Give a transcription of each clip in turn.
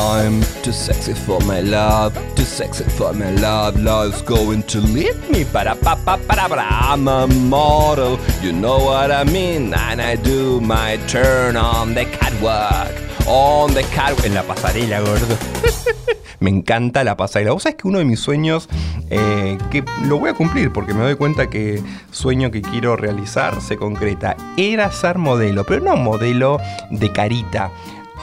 I'm too sexy for my love, too sexy for my love. Love's going to leave me, para pa pa para para. I'm a model, you know what I mean. And I do my turn on the catwalk, on the catwalk, en la pasarela, gordo. Me encanta la pasarela. Vos sabés que uno de mis sueños, eh, que lo voy a cumplir porque me doy cuenta que sueño que quiero realizar se concreta, era ser modelo, pero no modelo de carita.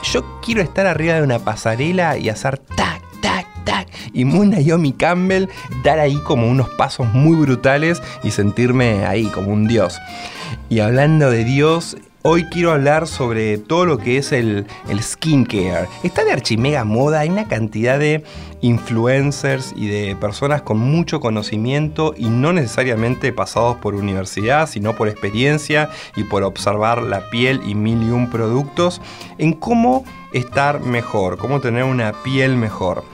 Yo quiero estar arriba de una pasarela y hacer tac, tac, tac. Y muy Naomi Campbell dar ahí como unos pasos muy brutales y sentirme ahí como un dios. Y hablando de Dios, hoy quiero hablar sobre todo lo que es el, el skincare. Está de archimega moda, hay una cantidad de influencers y de personas con mucho conocimiento y no necesariamente pasados por universidad, sino por experiencia y por observar la piel y mil y un productos en cómo estar mejor, cómo tener una piel mejor.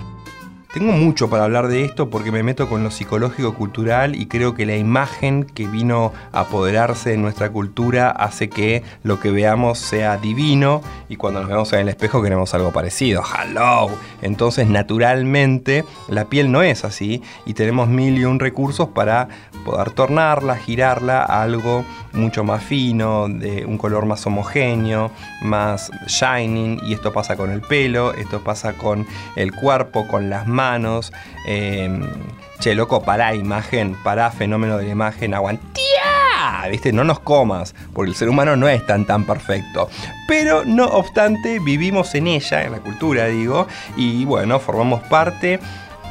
Tengo mucho para hablar de esto porque me meto con lo psicológico cultural y creo que la imagen que vino a apoderarse de nuestra cultura hace que lo que veamos sea divino y cuando nos vemos en el espejo queremos algo parecido. ¡Hello! Entonces naturalmente la piel no es así y tenemos mil y un recursos para poder tornarla, girarla a algo mucho más fino, de un color más homogéneo, más shining y esto pasa con el pelo, esto pasa con el cuerpo, con las manos. Eh, che, loco, pará imagen, pará fenómeno de la imagen, aguantía. ¿Viste? No nos comas, porque el ser humano no es tan tan perfecto. Pero no obstante, vivimos en ella, en la cultura, digo, y bueno, formamos parte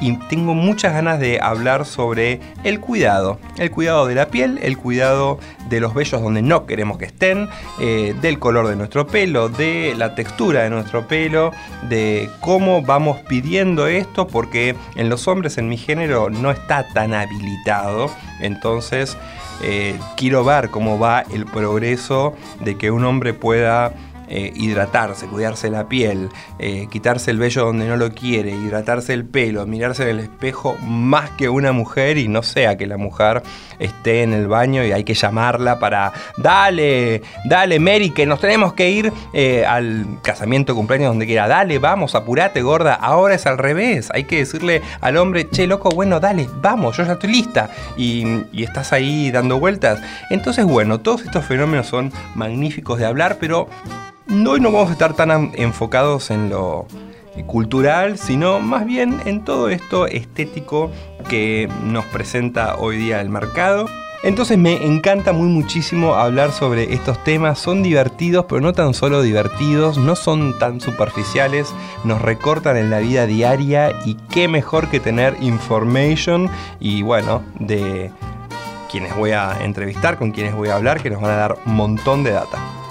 y tengo muchas ganas de hablar sobre el cuidado. El cuidado de la piel, el cuidado de los vellos donde no queremos que estén, eh, del color de nuestro pelo, de la textura de nuestro pelo, de cómo vamos pidiendo esto, porque en los hombres en mi género no está tan habilitado. Entonces eh, quiero ver cómo va el progreso de que un hombre pueda eh, hidratarse, cuidarse la piel, eh, quitarse el vello donde no lo quiere, hidratarse el pelo, mirarse en el espejo más que una mujer y no sea que la mujer esté en el baño y hay que llamarla para, dale, dale Mary, que nos tenemos que ir eh, al casamiento, cumpleaños, donde quiera, dale, vamos, apurate gorda, ahora es al revés, hay que decirle al hombre, che loco, bueno, dale, vamos, yo ya estoy lista y, y estás ahí dando vueltas. Entonces, bueno, todos estos fenómenos son magníficos de hablar, pero hoy no vamos a estar tan enfocados en lo cultural, sino más bien en todo esto estético que nos presenta hoy día el mercado. Entonces me encanta muy muchísimo hablar sobre estos temas, son divertidos, pero no tan solo divertidos, no son tan superficiales, nos recortan en la vida diaria y qué mejor que tener information y bueno, de quienes voy a entrevistar, con quienes voy a hablar, que nos van a dar un montón de data.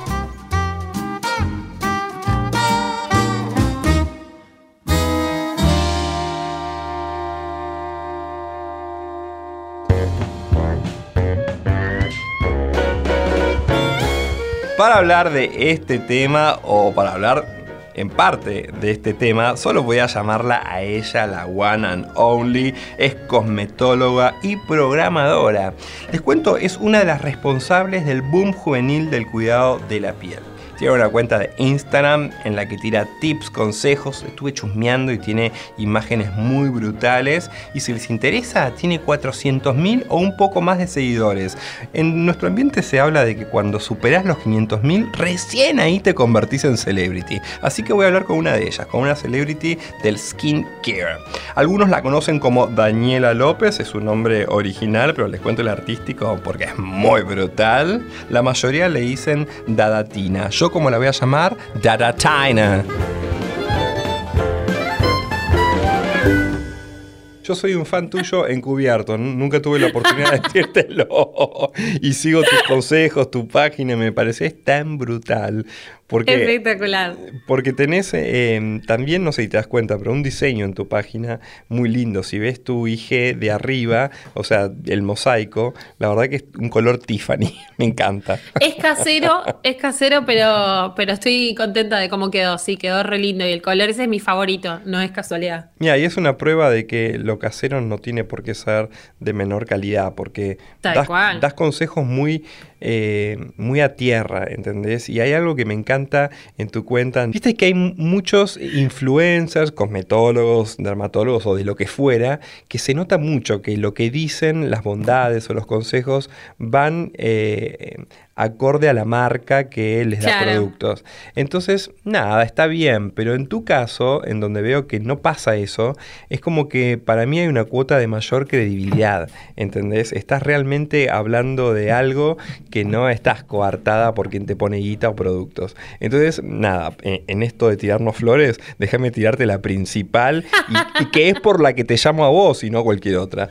Para hablar de este tema o para hablar en parte de este tema, solo voy a llamarla a ella la one and only. Es cosmetóloga y programadora. Les cuento, es una de las responsables del boom juvenil del cuidado de la piel. Tiene una cuenta de Instagram en la que tira tips, consejos. Estuve chusmeando y tiene imágenes muy brutales. Y si les interesa, tiene 400.000 o un poco más de seguidores. En nuestro ambiente se habla de que cuando superás los 500.000, recién ahí te convertís en celebrity. Así que voy a hablar con una de ellas, con una celebrity del skin care. Algunos la conocen como Daniela López, es su nombre original, pero les cuento el artístico porque es muy brutal. La mayoría le dicen Dadatina. Yo como la voy a llamar, Dadatina. Yo soy un fan tuyo encubierto, nunca tuve la oportunidad de decírtelo. Y sigo tus consejos, tu página, me pareces tan brutal. Porque, Espectacular. Porque tenés eh, también, no sé si te das cuenta, pero un diseño en tu página muy lindo. Si ves tu IG de arriba, o sea, el mosaico, la verdad que es un color Tiffany. Me encanta. Es casero, es casero, pero, pero estoy contenta de cómo quedó. Sí, quedó re lindo. Y el color ese es mi favorito, no es casualidad. Mira, y es una prueba de que lo casero no tiene por qué ser de menor calidad, porque Tal das, cual. das consejos muy, eh, muy a tierra, ¿entendés? Y hay algo que me encanta en tu cuenta. Viste que hay muchos influencers, cosmetólogos, dermatólogos o de lo que fuera, que se nota mucho que lo que dicen, las bondades o los consejos van eh, acorde a la marca que les da productos. Entonces, nada, está bien, pero en tu caso, en donde veo que no pasa eso, es como que para mí hay una cuota de mayor credibilidad, ¿entendés? Estás realmente hablando de algo que no estás coartada por quien te pone guita o productos. Entonces, nada, en, en esto de tirarnos flores, déjame tirarte la principal y, y que es por la que te llamo a vos y no a cualquier otra.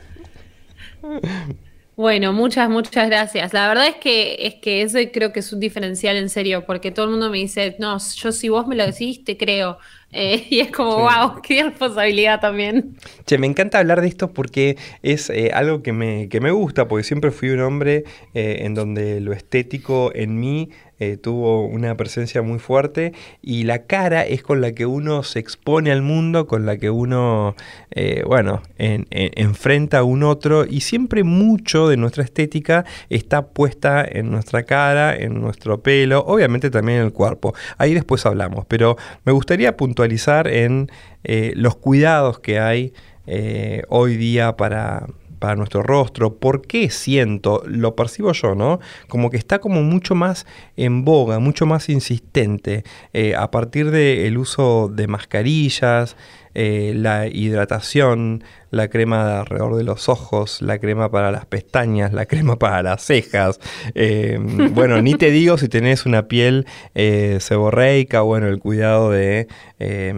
Bueno, muchas, muchas gracias. La verdad es que, es que ese creo que es un diferencial en serio, porque todo el mundo me dice, no, yo si vos me lo decís, te creo. Eh, y es como, Sí. wow, qué responsabilidad también. Che, me encanta hablar de esto porque es eh, algo que me, que me gusta, porque siempre fui un hombre eh, en donde lo estético en mí eh, tuvo una presencia muy fuerte y la cara es con la que uno se expone al mundo, con la que uno, eh, bueno, en- en- enfrenta a un otro y siempre mucho de nuestra estética está puesta en nuestra cara, en nuestro pelo, obviamente también en el cuerpo. Ahí después hablamos, pero me gustaría puntualizar en eh, los cuidados que hay eh, hoy día para, para nuestro rostro. ¿Por qué siento, lo percibo yo, ¿no? Como que está como mucho más en boga, mucho más insistente eh, a partir del uso de mascarillas, eh, la hidratación, la crema de alrededor de los ojos, la crema para las pestañas, la crema para las cejas. Eh, bueno, ni te digo si tenés una piel eh, seborreica, bueno, el cuidado de, eh,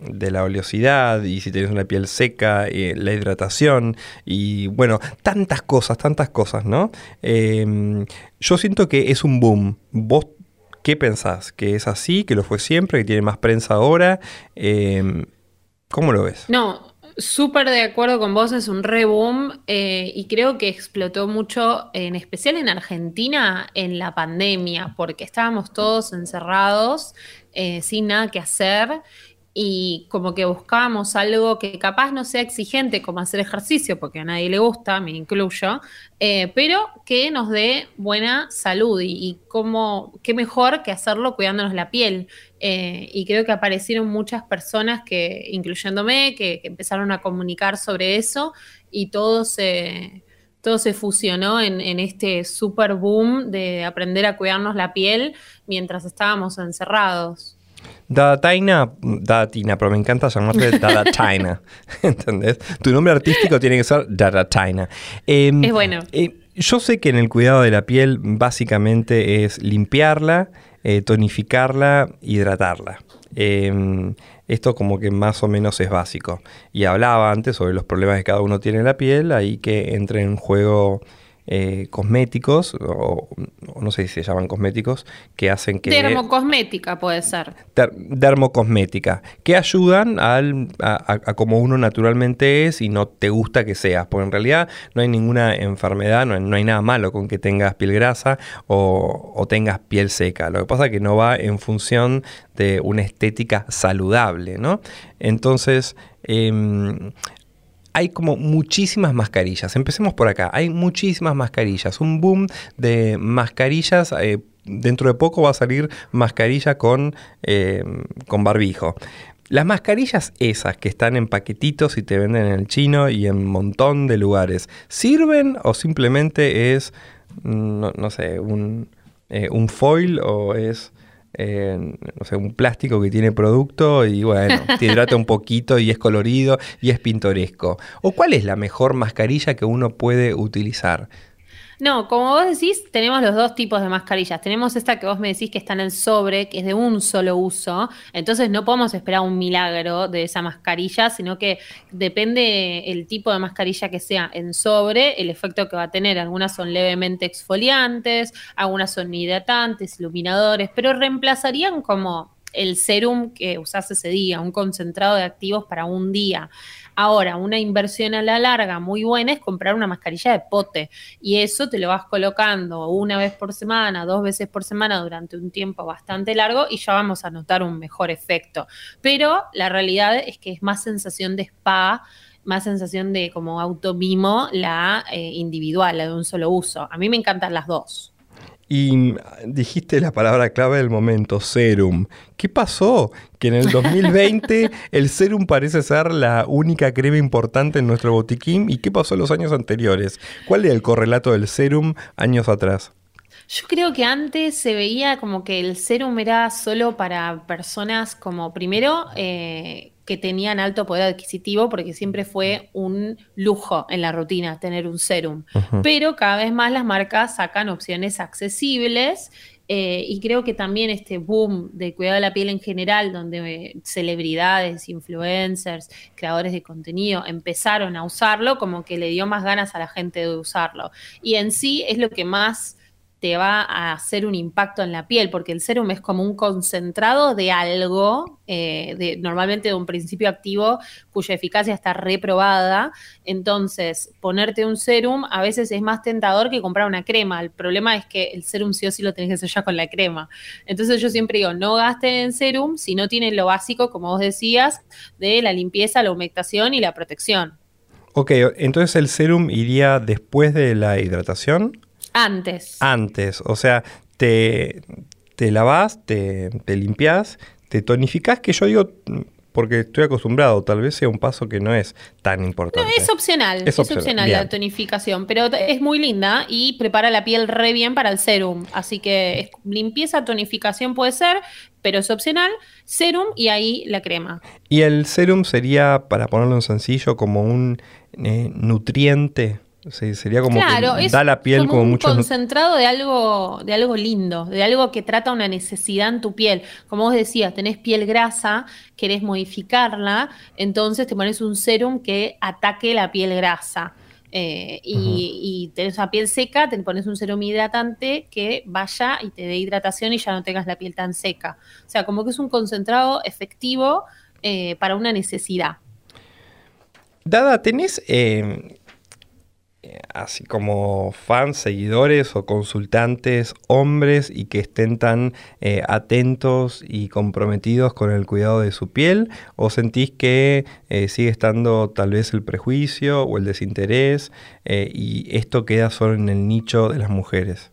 de la oleosidad y si tenés una piel seca, eh, la hidratación y bueno, tantas cosas, tantas cosas, ¿no? Eh, yo siento que es un boom. ¿Vos qué pensás? ¿Que es así? ¿Que lo fue siempre? ¿Que tiene más prensa ahora? Eh, ¿Cómo lo ves? No, súper de acuerdo con vos, es un re boom eh, y creo que explotó mucho, en especial en Argentina, en la pandemia, porque estábamos todos encerrados, eh, sin nada que hacer y como que buscábamos algo que capaz no sea exigente como hacer ejercicio, porque a nadie le gusta, me incluyo, eh, pero que nos dé buena salud y, y cómo, qué mejor que hacerlo cuidándonos la piel. Eh, y creo que aparecieron muchas personas que, incluyéndome, que, que empezaron a comunicar sobre eso y todo se, todo se fusionó en, en este super boom de aprender a cuidarnos la piel mientras estábamos encerrados. Dadatina, Dadatina, pero me encanta llamarte Dadatina, ¿entendés? Tu nombre artístico tiene que ser Dadatina. Eh, Es bueno. eh, yo sé que en el cuidado de la piel básicamente es limpiarla, eh, tonificarla, hidratarla. Eh, esto como que más o menos es básico. Y hablaba antes sobre los problemas que cada uno tiene en la piel, ahí que entre en juego eh, cosméticos, o, o no sé si se llaman cosméticos, que hacen que... Dermocosmética puede ser. Der- dermocosmética, que ayudan al, a, a- como uno naturalmente es y no te gusta que seas, porque en realidad no hay ninguna enfermedad, no hay, no hay nada malo con que tengas piel grasa o, o tengas piel seca. Lo que pasa es que no va en función de una estética saludable, ¿no? Entonces, em, hay como muchísimas mascarillas. Empecemos por acá. Hay muchísimas mascarillas. Un boom de mascarillas eh, dentro de poco va a salir mascarilla con, eh, con barbijo. Las mascarillas esas que están en paquetitos y te venden en el chino y en un montón de lugares, ¿sirven o simplemente es, mm, no, sé, un, eh, un foil o es... eh, no sé, un plástico que tiene producto y bueno, te hidrata un poquito y es colorido y es pintoresco. ¿O cuál es la mejor mascarilla que uno puede utilizar? No, como vos decís, tenemos los dos tipos de mascarillas. Tenemos esta que vos me decís que está en el sobre, que es de un solo uso. Entonces no podemos esperar un milagro de esa mascarilla, sino que depende el tipo de mascarilla que sea en sobre, el efecto que va a tener. Algunas son levemente exfoliantes, algunas son hidratantes, iluminadores, pero reemplazarían como el serum que usás ese día, un concentrado de activos para un día. Ahora, una inversión a la larga muy buena es comprar una mascarilla de pote y eso te lo vas colocando una vez por semana, dos veces por semana durante un tiempo bastante largo y ya vamos a notar un mejor efecto. Pero la realidad es que es más sensación de spa, más sensación de como automimo la eh, individual, la de un solo uso. A mí me encantan las dos. Y dijiste la palabra clave del momento, serum. ¿Qué pasó? Que en el 2020 el serum parece ser la única crema importante en nuestro botiquín. ¿Y qué pasó en los años anteriores? ¿Cuál era el correlato del serum años atrás? Yo creo que antes se veía como que el serum era solo para personas como primero eh, que tenían alto poder adquisitivo, porque siempre fue un lujo en la rutina tener un serum. Pero cada vez más las marcas sacan opciones accesibles. eh, y creo que también este boom de cuidado de la piel en general, donde eh, celebridades, influencers, creadores de contenido empezaron a usarlo, como que le dio más ganas a la gente de usarlo. Y en sí es lo que más te va a hacer un impacto en la piel, porque el serum es como un concentrado de algo, eh, de, normalmente de un principio activo cuya eficacia está reprobada. Entonces, ponerte un serum a veces es más tentador que comprar una crema. El problema es que el serum sí o sí lo tenés que ya con la crema. Entonces, yo siempre digo, no gasten en serum si no tienen lo básico, como vos decías, de la limpieza, la humectación y la protección. Ok, entonces el serum iría después de la hidratación. Antes. Antes, o sea, te, te lavas, te, te limpias, te tonificás, que yo digo, porque estoy acostumbrado, tal vez sea un paso que no es tan No, importante. es opcional, Es es opcional, opcional, la tonificación, pero es muy linda y prepara la piel re bien para el serum. Así que es- limpieza, tonificación puede ser, pero es opcional. Serum y ahí la crema. Y el serum sería, para ponerlo en sencillo, como un eh, nutriente. Sí, sería como claro, que da la piel como, como, un muchos concentrado de algo, de algo lindo, de algo que trata una necesidad en tu piel. Como vos decías, tenés piel grasa, querés modificarla, entonces te pones un serum que ataque la piel grasa. Eh, y, y tenés una piel seca, te pones un serum hidratante que vaya y te dé hidratación y ya no tengas la piel tan seca. O sea, como que es un concentrado efectivo eh, para una necesidad. Dada, ¿tenés eh, así como fans, seguidores o consultantes, hombres y que estén tan eh, atentos y comprometidos con el cuidado de su piel? ¿O sentís que eh, sigue estando tal vez el prejuicio o el desinterés eh, y esto queda solo en el nicho de las mujeres?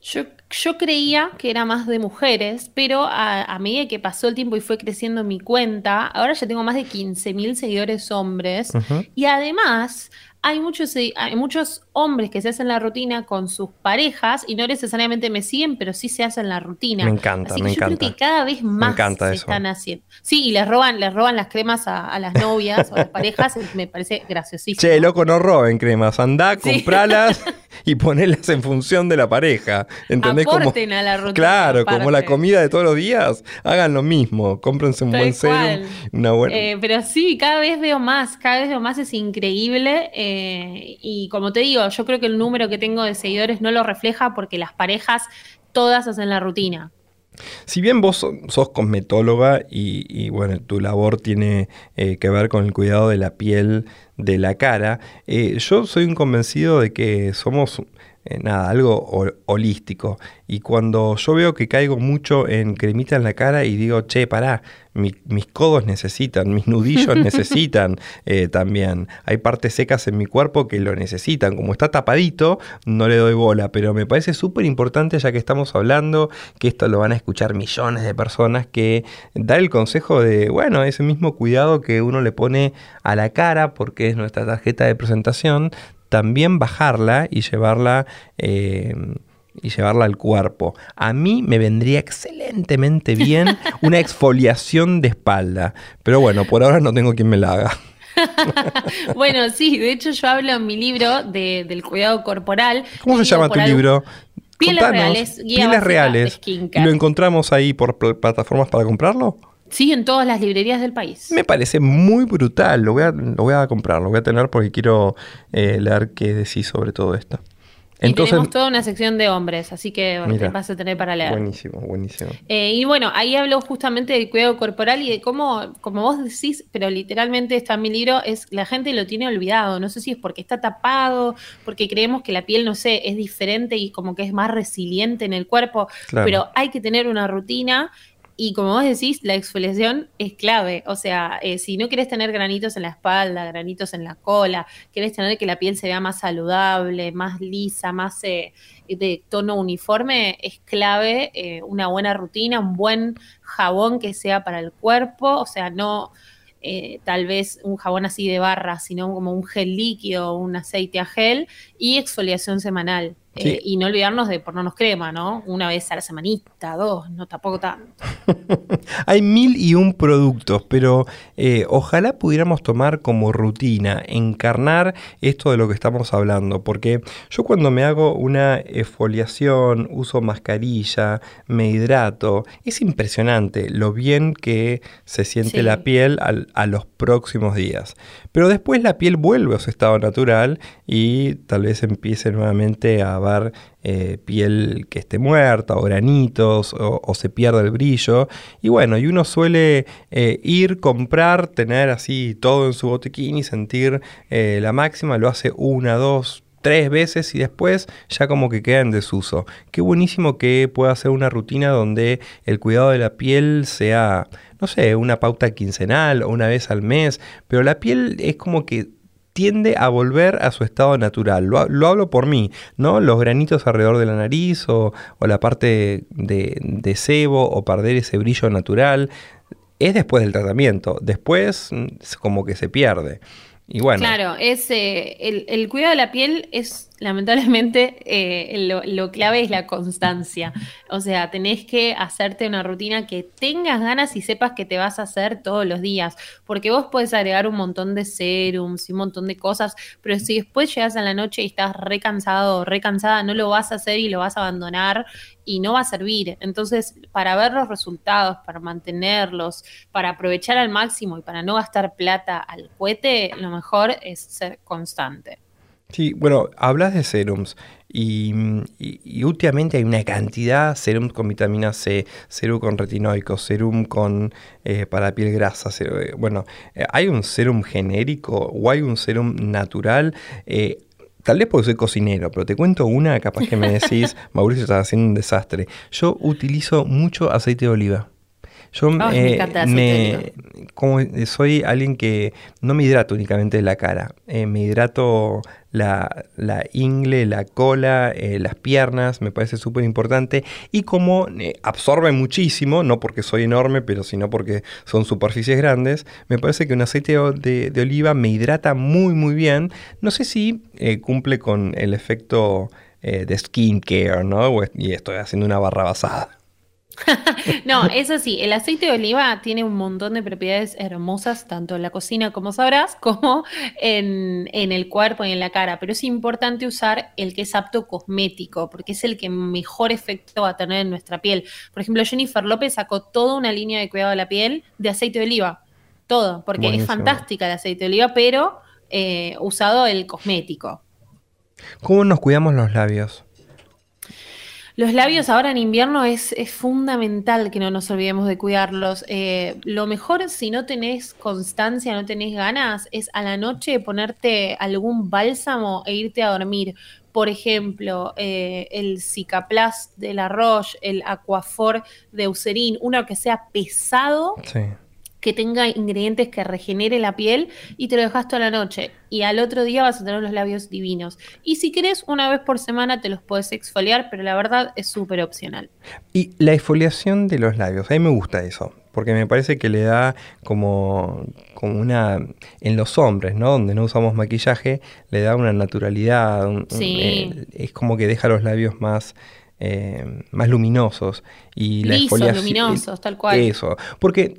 Yo, yo creía que era más de mujeres, pero a, a medida que pasó el tiempo y fue creciendo mi cuenta, ahora ya tengo más de 15.000 seguidores hombres. Y además hay muchos, hay muchos hombres que se hacen la rutina con sus parejas y no necesariamente me siguen, pero sí se hacen la rutina. Me encanta, Así que me yo creo encanta. que cada vez más encanta se eso. están haciendo. Sí, y les roban, les roban las cremas a, a las novias o a las parejas, me parece graciosísimo. Che, loco, no roben cremas, andá, Sí. compralas y ponelas en función de la pareja. ¿Entendés? Como- Aporten a la rutina, Claro, como la comida de todos los días, hagan lo mismo, cómprense un Tal buen serum, una buena... Eh, pero sí, cada vez veo más, cada vez veo más, es increíble. eh, y como te digo, yo creo que el número que tengo de seguidores no lo refleja porque las parejas todas hacen la rutina. Si bien vos so- sos cosmetóloga y, y, bueno, tu labor tiene eh, que ver con el cuidado de la piel de la cara, eh, yo soy un convencido de que somos eh, nada, algo holístico. Y cuando yo veo que caigo mucho en cremita en la cara y digo, che, pará, mis codos necesitan, mis nudillos necesitan eh, también. Hay partes secas en mi cuerpo que lo necesitan. Como está tapadito, no le doy bola, pero me parece súper importante, ya que estamos hablando, que esto lo van a escuchar millones de personas, que dar el consejo de, bueno, ese mismo cuidado que uno le pone a la cara, porque es nuestra tarjeta de presentación, también bajarla y llevarla... Eh, y llevarla al cuerpo. A mí me vendría excelentemente bien una exfoliación de espalda, pero bueno, por ahora no tengo quien me la haga. bueno, sí, de hecho yo hablo en mi libro del cuidado corporal. ¿Cómo se llama tu libro? Pieles reales. Pieles reales. ¿Lo encontramos ahí por plataformas para comprarlo? Sí, en todas las librerías del país. Me parece muy brutal. Lo voy a, lo voy a comprar, lo voy a tener porque quiero eh, leer qué decís sobre todo esto. Entonces, tenemos toda una sección de hombres, así que vas a tener para leer. Buenísimo, buenísimo. Eh, y bueno, ahí hablo justamente del cuidado corporal y de cómo, como vos decís, pero literalmente está en mi libro, es la gente lo tiene olvidado. No sé si es porque está tapado, porque creemos que la piel, no sé, es diferente y como que es más resiliente en el cuerpo, pero hay que tener una rutina y como vos decís, la exfoliación es clave. O sea, eh, si no querés tener granitos en la espalda, granitos en la cola, querés tener que la piel se vea más saludable, más lisa, más eh, de tono uniforme, es clave eh, una buena rutina, un buen jabón que sea para el cuerpo. O sea, no tal vez un jabón así de barra, sino como un gel líquido, un aceite a gel y exfoliación semanal. Eh, y no olvidarnos de ponernos crema, ¿no? Una vez a la semanita, dos, no tampoco tanto. Hay mil y un productos, pero eh, ojalá pudiéramos tomar como rutina, encarnar esto de lo que estamos hablando, porque yo cuando me hago una exfoliación, uso mascarilla, me hidrato, es impresionante lo bien que se siente la piel a los próximos días. Pero después la piel vuelve a su estado natural y tal vez empiece nuevamente a eh, piel que esté muerta o granitos o, se pierde el brillo. Y bueno, y uno suele eh, ir, comprar, tener así todo en su botiquín y sentir eh, la máxima. Lo hace una, dos, tres veces y después ya como que queda en desuso. Qué buenísimo que pueda hacer una rutina donde el cuidado de la piel sea, no sé, una pauta quincenal o una vez al mes, pero la piel es como que tiende a volver a su estado natural. Lo, hablo por mí, ¿no? Los granitos alrededor de la nariz o, la parte de, de sebo o perder ese brillo natural. Es después del tratamiento. Después mm, como que se pierde. Y bueno. Claro, es, eh, el, el, cuidado de la piel es lamentablemente eh, lo, clave es la constancia. O sea, tenés que hacerte una rutina que tengas ganas y sepas que te vas a hacer todos los días. Porque vos puedes agregar un montón de serums y un montón de cosas, pero si después llegas a la noche y estás recansado o recansada, no lo vas a hacer y lo vas a abandonar y no va a servir. Entonces, para ver los resultados, para mantenerlos, para aprovechar al máximo y para no gastar plata al cohete, lo mejor es ser constante. Sí, bueno, hablas de serums y, últimamente hay una cantidad, serum con vitamina C, serum con retinoicos, serum con eh, para piel grasa, eh, bueno, eh, hay un serum genérico o hay un serum natural. Tal vez porque soy cocinero, pero te cuento una, capaz que me decís, Mauricio, estás haciendo un desastre. Yo utilizo mucho aceite de oliva. Yo me, como soy alguien que no me hidrato únicamente la cara, me hidrato la, ingle, la cola, eh, las piernas, me parece súper importante. Y como eh, absorbe muchísimo, no porque soy enorme, pero sino porque son superficies grandes, me parece que un aceite de, oliva me hidrata muy, muy bien. No sé si eh, cumple con el efecto de skincare, ¿no? Y estoy haciendo una barra basada. no, eso sí, el aceite de oliva tiene un montón de propiedades hermosas, tanto en la cocina, como sabrás, como en, el cuerpo y en la cara. Pero es importante usar el que es apto cosmético, porque es el que mejor efecto va a tener en nuestra piel. Por ejemplo, Jennifer López sacó toda una línea de cuidado de la piel de aceite de oliva. Todo, porque es fantástica el aceite de oliva, pero eh, usado el cosmético. ¿Cómo nos cuidamos los labios? Los labios ahora en invierno es, fundamental que no nos olvidemos de cuidarlos. Eh, lo mejor si no tenés constancia, no tenés ganas, es a la noche ponerte algún bálsamo e irte a dormir por ejemplo, eh, el Cicaplast de la Roche, el Aquafor de Eucerin, uno que sea pesado. Sí. Que tenga ingredientes que regenere la piel y te lo dejas toda la noche. Y al otro día vas a tener los labios divinos. Y si querés, una vez por semana te los puedes exfoliar, pero la verdad es súper opcional. Y la exfoliación de los labios, a mí me gusta eso, porque me parece que le da como, como una... En los hombres, ¿no? Donde no usamos maquillaje, le da una naturalidad. un- un- Sí. eh, es como que deja los labios más... eh, más luminosos y la Lisos, exfoliación- luminosos, tal cual. Eso, porque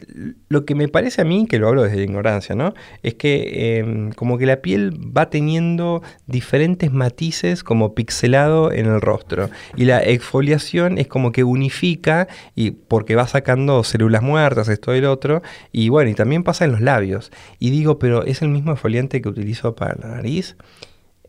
lo que me parece a mí, que lo hablo desde la ignorancia, ¿no? Es que eh, como que la piel va teniendo diferentes matices como pixelado en el rostro. Y la exfoliación es como que unifica y porque va sacando células muertas, esto y el otro. Y bueno, y también pasa en los labios. Y digo, pero ¿es el mismo exfoliante que utilizo para la nariz?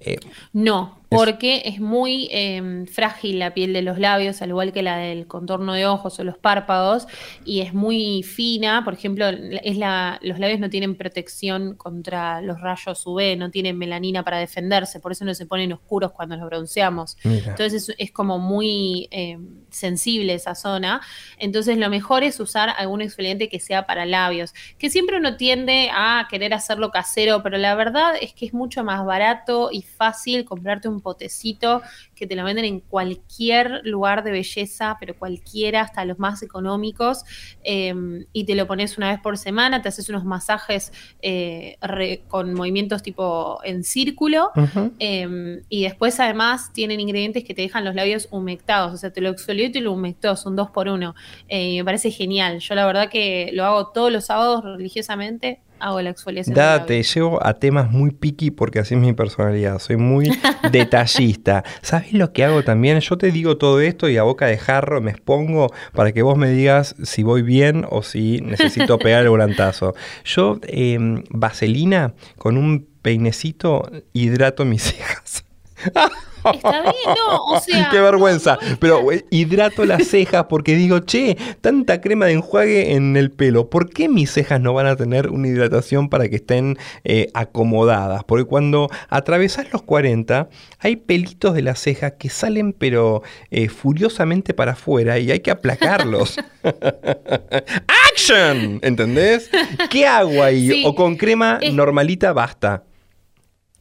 Eh, No, porque es muy eh, frágil la piel de los labios, al igual que la del contorno de ojos o los párpados, y es muy fina. Por ejemplo, es la, los labios no tienen protección contra los rayos UV, no tienen melanina para defenderse, por eso no se ponen oscuros cuando los bronceamos. Mira. Entonces es, es como muy eh, sensible esa zona. Entonces lo mejor es usar algún exfoliante que sea para labios, que siempre uno tiende a querer hacerlo casero, pero la verdad es que es mucho más barato y fácil comprarte un potecito que te lo venden en cualquier lugar de belleza, pero cualquiera, hasta los más económicos, eh, y te lo pones una vez por semana, te haces unos masajes eh, re- con movimientos tipo en círculo. Eh, y después además tienen ingredientes que te dejan los labios humectados, o sea, te lo exfolió y te lo humectó, son dos por uno. Eh, y me parece genial. Yo la verdad que lo hago todos los sábados religiosamente, hago la exfoliación. Date, labios. llevo a temas muy picky porque así es mi personalidad. Soy muy detallista. ¿Sabes lo que hago también? Yo te digo todo esto y a boca de jarro me expongo para que vos me digas si voy bien o si necesito pegar el volantazo. Yo, eh, vaselina con un peinecito, hidrato mis cejas. Está bien, no, o sea. Qué vergüenza. no, no es Pero güey, hidrato las cejas porque digo, che, tanta crema de enjuague en el pelo. ¿Por qué mis cejas no van a tener una hidratación para que estén eh, acomodadas? Porque cuando atravesás los 40, hay pelitos de las cejas que salen pero eh, furiosamente para afuera y hay que aplacarlos. ¡Action! ¿Entendés? ¿Qué hago ahí? Sí. O con crema normalita basta.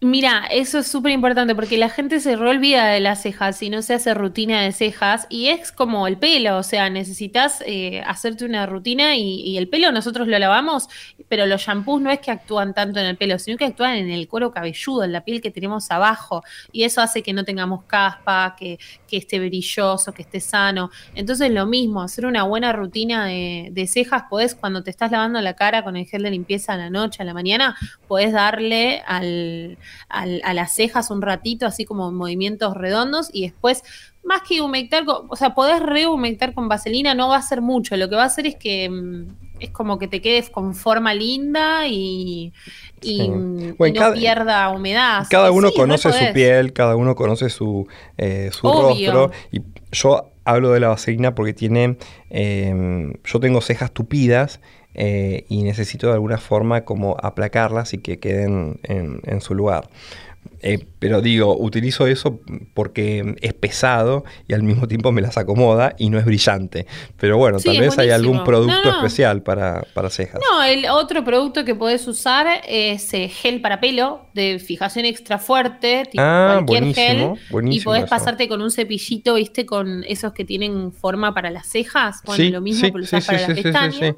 Mira, eso es súper importante porque la gente se reolvida de las cejas y no se hace rutina de cejas y es como el pelo, o sea, necesitas eh, hacerte una rutina y, y el pelo nosotros lo lavamos, pero los shampoos no es que actúan tanto en el pelo, sino que actúan en el cuero cabelludo, en la piel que tenemos abajo y eso hace que no tengamos caspa, que, que esté brilloso, que esté sano. Entonces lo mismo, hacer una buena rutina de, de cejas, podés cuando te estás lavando la cara con el gel de limpieza a la noche, a la mañana, podés darle al al- a las cejas un ratito, así como movimientos redondos, y después, más que humectar, o sea, podés rehumectar con vaselina, no va a ser mucho, lo que va a hacer es que mm, es como que te quedes con forma linda y, y, Sí. mm, Bueno, y no cada- pierda humedad. Cada uno sí, conoce su piel, cada uno conoce su, eh, su rostro. Y yo hablo de la vaselina porque tiene. eh, yo tengo cejas tupidas eh, y necesito de alguna forma como aplacarlas y que queden en, en su lugar. Eh, pero digo, utilizo eso porque es pesado y al mismo tiempo me las acomoda y no es brillante. Pero bueno, Sí, tal vez hay algún producto No, no. especial para, para cejas. No, el otro producto que podés usar es eh, gel para pelo de fijación extra fuerte, tipo Ah, cualquier buenísimo, gel. Y buenísimo podés eso. pasarte con un cepillito, viste, con esos que tienen forma para las cejas. Bueno, Sí, lo mismo sí, sí, usás para las sí, sí, pestañas.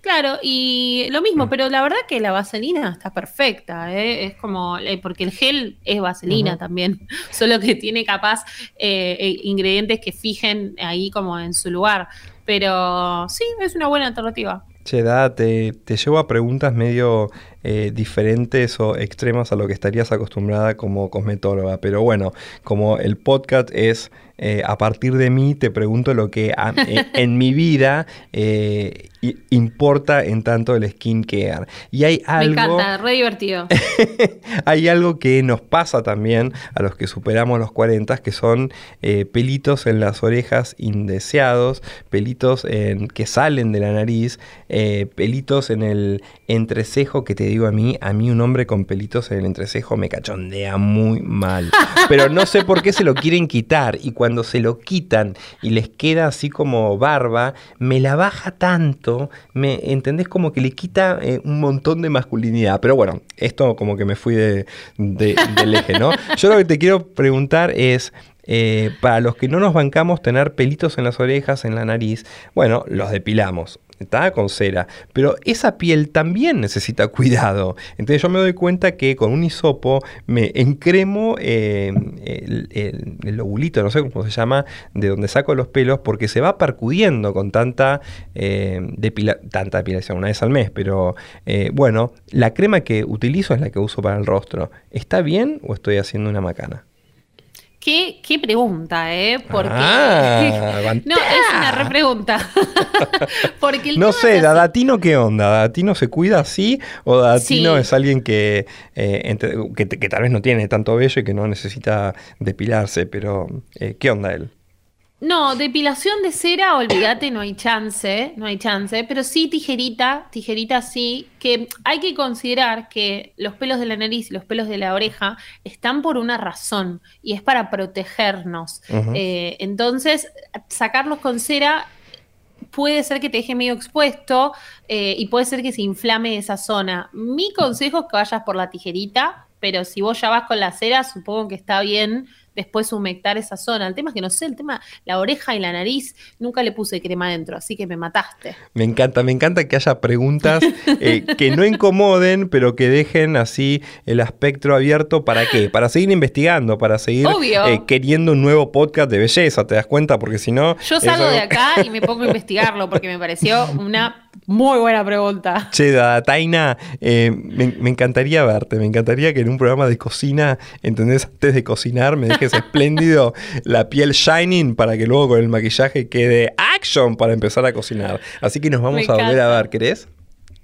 Claro, y lo mismo, pero la verdad que la vaselina está perfecta, ¿eh? es como, eh, porque el gel es vaselina también, solo que tiene capaz eh, eh, ingredientes que fijen ahí como en su lugar, pero sí, es una buena alternativa. Che, Da, te, te llevo a preguntas medio eh, diferentes o extremas a lo que estarías acostumbrada como cosmetóloga. Pero bueno, como el podcast es eh, a partir de mí, te pregunto lo que a- eh, en mi vida eh, importa en tanto el skincare. Y hay Me algo... encanta, re divertido. Hay algo que nos pasa también a los que superamos los 40, que son pelitos en las orejas indeseados, pelitos en, que salen de la nariz, pelitos en el entrecejo, que te digo a mí, a mí un hombre con pelitos en el entrecejo me cachondea muy mal. Pero no sé por qué se lo quieren quitar y cuando se lo quitan y les queda así como barba, me la baja tanto, me entendés como que le quita eh, un montón de masculinidad. Pero bueno, esto como que me fui de, de- del eje, ¿no? Yo lo que te quiero preguntar es, eh, para los que no nos bancamos tener pelitos en las orejas, en la nariz, bueno, los depilamos. Está con cera, pero esa piel también necesita cuidado. Entonces yo me doy cuenta que con un hisopo me encremo eh, el, lobulito, no sé cómo se llama, de donde saco los pelos, porque se va percudiendo con tanta, eh, depila- tanta depilación, una vez al mes. Pero eh, bueno, la crema que utilizo es la que uso para el rostro. ¿Está bien o estoy haciendo una macana? ¿Qué, qué pregunta, ¿eh? Porque. Ah, no, es una repregunta. Porque el No sé. Dadatino, ¿qué onda? ¿Dadatino se cuida así? ¿O Dadatino Sí. es alguien que, eh, entre- que, que tal vez no tiene tanto vello y que no necesita depilarse? Pero, eh, ¿qué onda él? No, depilación de cera, olvídate, no hay chance, no hay chance, pero sí tijerita, tijerita sí, que hay que considerar que los pelos de la nariz y los pelos de la oreja están por una razón y es para protegernos. Eh, entonces, sacarlos con cera puede ser que te deje medio expuesto eh, y puede ser que se inflame esa zona. Mi consejo es que vayas por la tijerita, pero si vos ya vas con la cera, supongo que está bien después humectar esa zona. El tema es que no sé, el tema, la oreja y la nariz, nunca le puse crema adentro, así que me mataste. Me encanta, me encanta que haya preguntas eh, que no incomoden, pero que dejen así el aspecto abierto. ¿Para qué? Para seguir investigando, para seguir eh, queriendo un nuevo podcast de belleza, ¿te das cuenta? Porque si no... Yo salgo algo- de acá y me pongo a investigarlo porque me pareció una muy buena pregunta. Che, Taina, eh, me, me encantaría verte, me encantaría que en un programa de cocina, ¿entendés? Antes de cocinar me dejes espléndido la piel shining para que luego con el maquillaje quede action para empezar a cocinar. Así que nos vamos a volver a ver, ¿querés?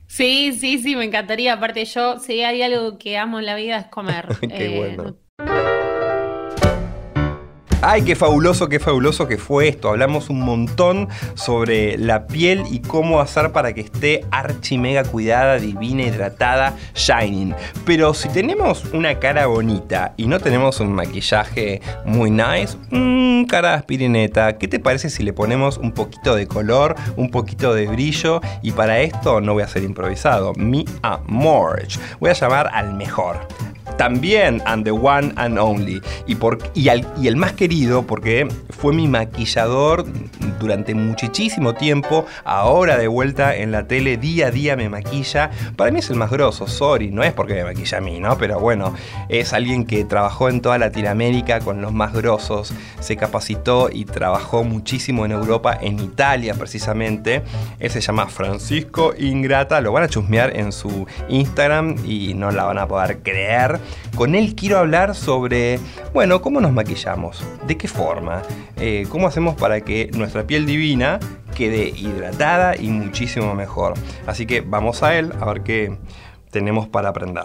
Sí, sí, sí, me encantaría. Aparte, yo, si hay algo que amo en la vida es comer. Qué Eh, bueno. Ay, qué fabuloso, qué fabuloso que fue esto. Hablamos un montón sobre la piel y cómo hacer para que esté archi mega cuidada, divina, hidratada, shining. Pero si tenemos una cara bonita y no tenemos un maquillaje muy nice, mmm, cara de aspirineta, ¿qué te parece si le ponemos un poquito de color, un poquito de brillo? Y para esto no voy a ser improvisado. Mi amor. Voy a llamar al mejor también and the one and only. Y, por, y, el más querido porque fue mi maquillador durante muchísimo tiempo. Ahora de vuelta en la tele, día a día me maquilla. Para mí es el más grosso, sorry. No es porque me maquilla a mí, ¿no? Pero bueno, es alguien que trabajó en toda Latinoamérica con los más grosos. Se capacitó y trabajó muchísimo en Europa, en Italia precisamente. Él se llama Francisco Ingrata. Lo van a chusmear en su Instagram y no la van a poder creer. Con él quiero hablar sobre, bueno, cómo nos maquillamos, de qué forma, eh, cómo hacemos para que nuestra piel divina quede hidratada y muchísimo mejor. Así que vamos a él a ver qué tenemos para aprender.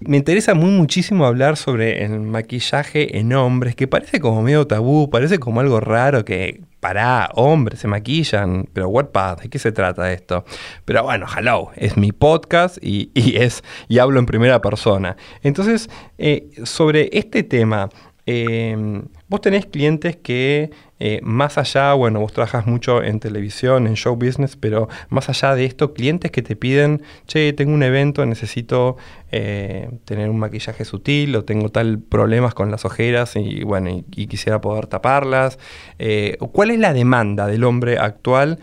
Me interesa muy muchísimo hablar sobre el maquillaje en hombres, que parece como medio tabú, parece como algo raro que, pará, hombres se maquillan, pero what ¿de qué se trata esto? Pero bueno, hello, es mi podcast y, y es, y hablo en primera persona. Entonces, eh, sobre este tema, eh, vos tenés clientes que eh, más allá, bueno, vos trabajas mucho en televisión, en show business, pero más allá de esto, clientes que te piden, che, tengo un evento, necesito eh, tener un maquillaje sutil o tengo tal problemas con las ojeras y bueno, y, quisiera poder taparlas. Eh, ¿Cuál es la demanda del hombre actual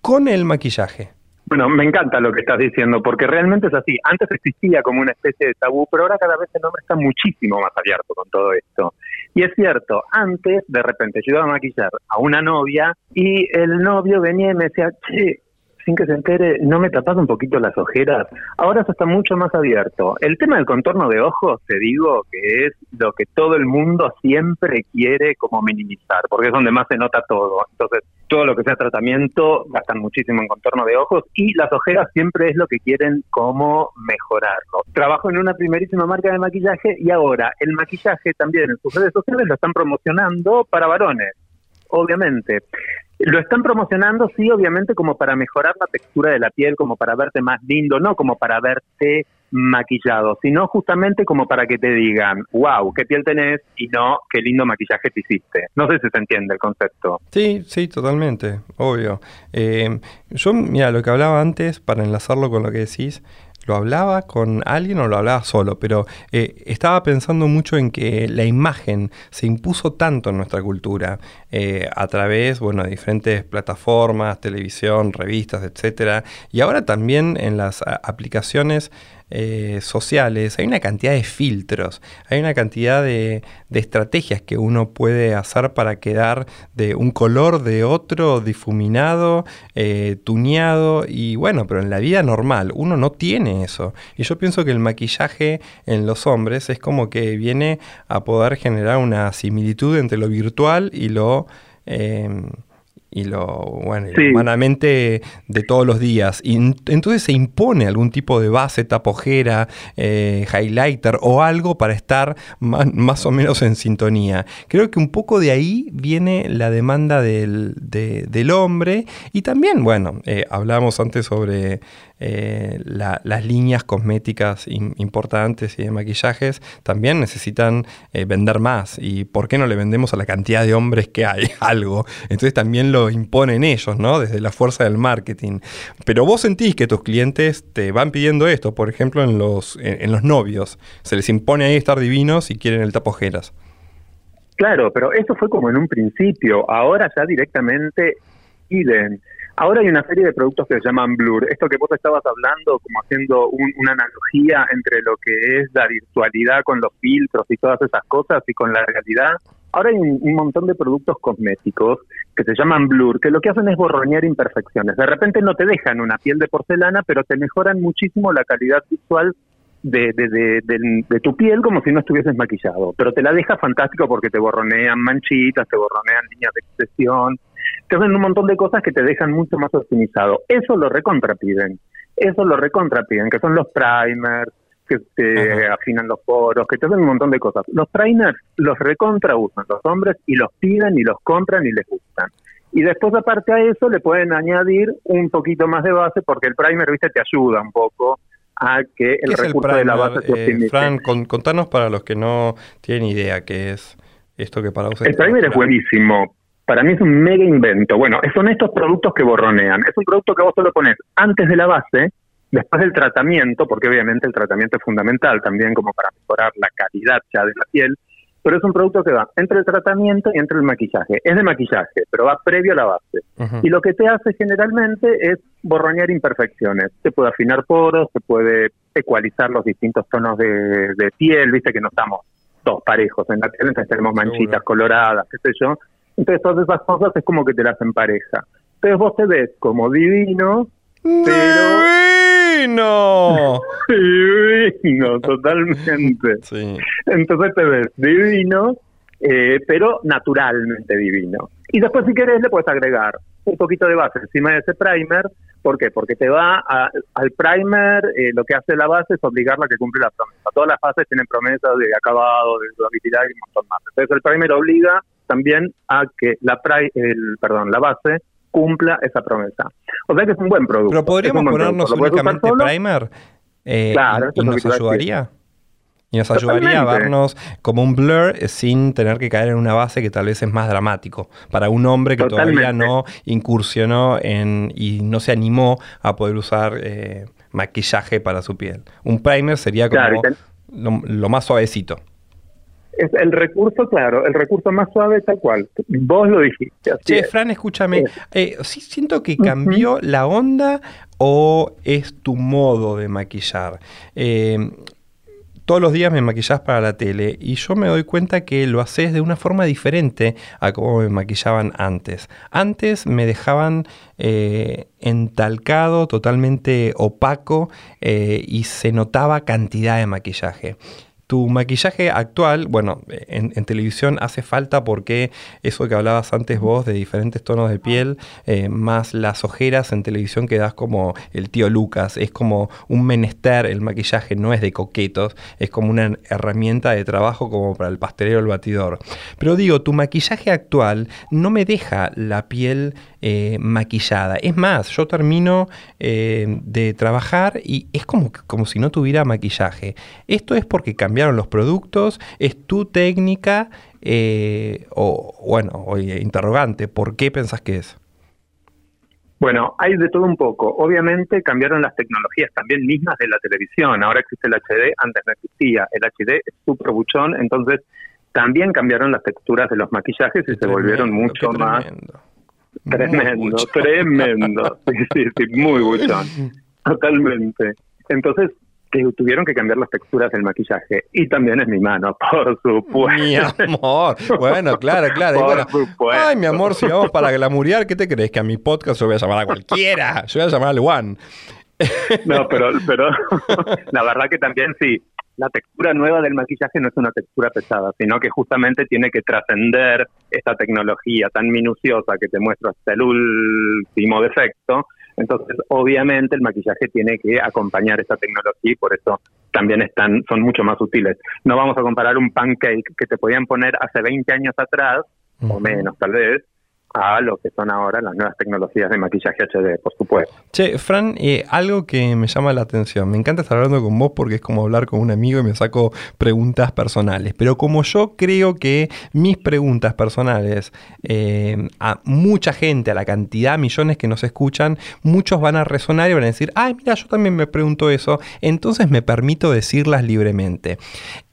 con el maquillaje? Bueno, me encanta lo que estás diciendo, porque realmente es así. Antes existía como una especie de tabú, pero ahora cada vez el hombre está muchísimo más abierto con todo esto. Y es cierto, antes de repente yo iba a maquillar a una novia y el novio venía y me decía, che, sin que se entere, ¿no me tapas un poquito las ojeras? Ahora eso está mucho más abierto. El tema del contorno de ojos, te digo que es lo que todo el mundo siempre quiere como minimizar, porque es donde más se nota todo. Entonces, todo lo que sea tratamiento, gastan muchísimo en contorno de ojos y las ojeras siempre es lo que quieren como mejorarlo. Trabajo en una primerísima marca de maquillaje y ahora el maquillaje también en sus redes sociales lo están promocionando para varones, obviamente. Lo están promocionando, sí, obviamente, como para mejorar la textura de la piel, como para verte más lindo, no como para verte maquillado, sino justamente como para que te digan, wow, qué piel tenés y no qué lindo maquillaje te hiciste. No sé si se entiende el concepto. Sí, sí, totalmente, obvio. Eh, yo, mira, lo que hablaba antes, para enlazarlo con lo que decís, ¿Lo hablaba con alguien o lo hablaba solo? Pero eh, estaba pensando mucho en que la imagen se impuso tanto en nuestra cultura eh, a través bueno, de diferentes plataformas, televisión, revistas, etc. Y ahora también en las aplicaciones eh, sociales, hay una cantidad de filtros, hay una cantidad de, estrategias que uno puede hacer para quedar de un color de otro, difuminado, eh, tuneado, y bueno, pero en la vida normal uno no tiene eso. Y yo pienso que el maquillaje en los hombres es como que viene a poder generar una similitud entre lo virtual y lo... Eh, y lo, bueno, humanamente de todos los días. Y entonces se impone algún tipo de base, tapojera, eh, highlighter o algo para estar más, o menos en sintonía. Creo que un poco de ahí viene la demanda del, del hombre y también, bueno, eh, hablamos antes sobre eh, las líneas cosméticas importantes y de maquillajes también necesitan eh, vender más. ¿Y por qué no le vendemos a la cantidad de hombres que hay algo? Entonces también lo imponen ellos, ¿no? Desde la fuerza del marketing. Pero vos sentís que tus clientes te van pidiendo esto, por ejemplo, en los, en, los novios. Se les impone ahí estar divinos y quieren el tapojeras. Claro, pero eso fue como en un principio. Ahora ya directamente piden. Ahora hay una serie de productos que se llaman Blur. Esto que vos estabas hablando, como haciendo una analogía entre lo que es la virtualidad con los filtros y todas esas cosas y con la realidad. Ahora hay un, montón de productos cosméticos que se llaman Blur, que lo que hacen es borronear imperfecciones. De repente no te dejan una piel de porcelana, pero te mejoran muchísimo la calidad visual de, de, de, tu piel como si no estuvieses maquillado. Pero te la deja fantástico porque te borronean manchitas, te borronean líneas de expresión, te un montón de cosas que te dejan mucho más optimizado. Eso lo recontrapiden. Eso lo recontrapiden, que son los primers, que te afinan los poros, que te hacen un montón de cosas. Los primers los recontra usan los hombres y los piden y los compran y les gustan. Y después, aparte a eso, le pueden añadir un poquito más de base porque el primer, viste, te ayuda un poco a que el recurso de la base se eh, optimice. Fran, contanos para los que no tienen idea qué es esto que para ustedes. El primer es buenísimo para mí es un mega invento. Bueno, son estos productos que borronean. Es un producto que vos solo pones antes de la base, después del tratamiento, porque obviamente el tratamiento es fundamental también como para mejorar la calidad ya de la piel, pero es un producto que va entre el tratamiento y entre el maquillaje. Es de maquillaje, pero va previo a la base. Y lo que te hace generalmente es borronear imperfecciones. Se puede afinar poros, se puede ecualizar los distintos tonos de, de piel, viste que no estamos todos parejos en la piel, entonces tenemos manchitas coloradas, qué sé yo, entonces todas esas cosas es como que te las empareja. Entonces vos te ves como divino, pero... ¡Divino! divino, totalmente. Entonces te ves divino, eh, pero naturalmente divino. Y después si querés le puedes agregar un poquito de base encima de ese primer. ¿Por qué? Porque te va al primer, eh, lo que hace la base es obligarla a que cumple la promesa. Todas las fases tienen promesas de acabado, de durabilidad y un montón más. Entonces el primer obliga también a que la, el, perdón, la base cumpla esa promesa. O sea que es un buen producto. Pero podríamos ponernos únicamente primer eh, claro, y, nos ayudaría. Y nos ayudaría a vernos como un blur sin tener que caer en una base que tal vez es más dramático. Para un hombre que todavía no incursionó en, y no se animó a poder usar eh, maquillaje para su piel. Un primer sería como lo más suavecito. Es el recurso, claro, el recurso más suave tal cual. Vos lo dijiste. che, Fran, escúchame. Eh, ¿Sí siento que cambió la onda o es tu modo de maquillar? Eh, todos los días me maquillás para la tele y yo me doy cuenta que lo haces de una forma diferente a como me maquillaban antes. Antes me dejaban eh, entalcado, totalmente opaco y se notaba cantidad de maquillaje tu maquillaje actual, bueno, en, televisión hace falta porque eso que hablabas antes vos de diferentes tonos de piel, eh, más las ojeras en televisión quedas como el tío Lucas, es como un menester, el maquillaje no es de coquetos, es como una herramienta de trabajo como para el pastelero o el batidor. Pero digo, tu maquillaje actual no me deja la piel eh, maquillada. Es más, yo termino eh, de trabajar y es como, como si no tuviera maquillaje. Esto es porque cambiaron los productos, es tu técnica eh, o, bueno, oye, interrogante, ¿por qué pensás que es? Bueno, hay de todo un poco. Obviamente cambiaron las tecnologías también mismas de la televisión. Ahora existe el HD, antes no existía. El HD es súper buchón, entonces también cambiaron las texturas de los maquillajes y se volvieron mucho más Tremendo, tremendo. Sí, sí, sí, muy buchón. Totalmente. Entonces, que tuvieron que cambiar las texturas del maquillaje. Y también es mi mano, por supuesto. Mi amor. Bueno, claro, claro. Por supuesto. Ay, mi amor, si vamos para glamurear, ¿qué te crees? Que a mi podcast yo voy a llamar a cualquiera. Yo voy a llamar al Juan. No, pero, pero la verdad que también sí la textura nueva del maquillaje no es una textura pesada, sino que justamente tiene que trascender esta tecnología tan minuciosa que te muestra hasta el último defecto. Entonces, obviamente, el maquillaje tiene que acompañar esta tecnología y por eso también están, son mucho más útiles. No vamos a comparar un pancake que te podían poner hace 20 años atrás, o menos tal vez, a lo que son ahora las nuevas tecnologías de maquillaje HD, por supuesto. Che, Fran, eh, algo que me llama la atención, me encanta estar hablando con vos porque es como hablar con un amigo y me saco preguntas personales, pero como yo creo que mis preguntas personales eh, a mucha gente, a la cantidad, millones que nos escuchan, muchos van a resonar y van a decir, ay, mira, yo también me pregunto eso, entonces me permito decirlas libremente.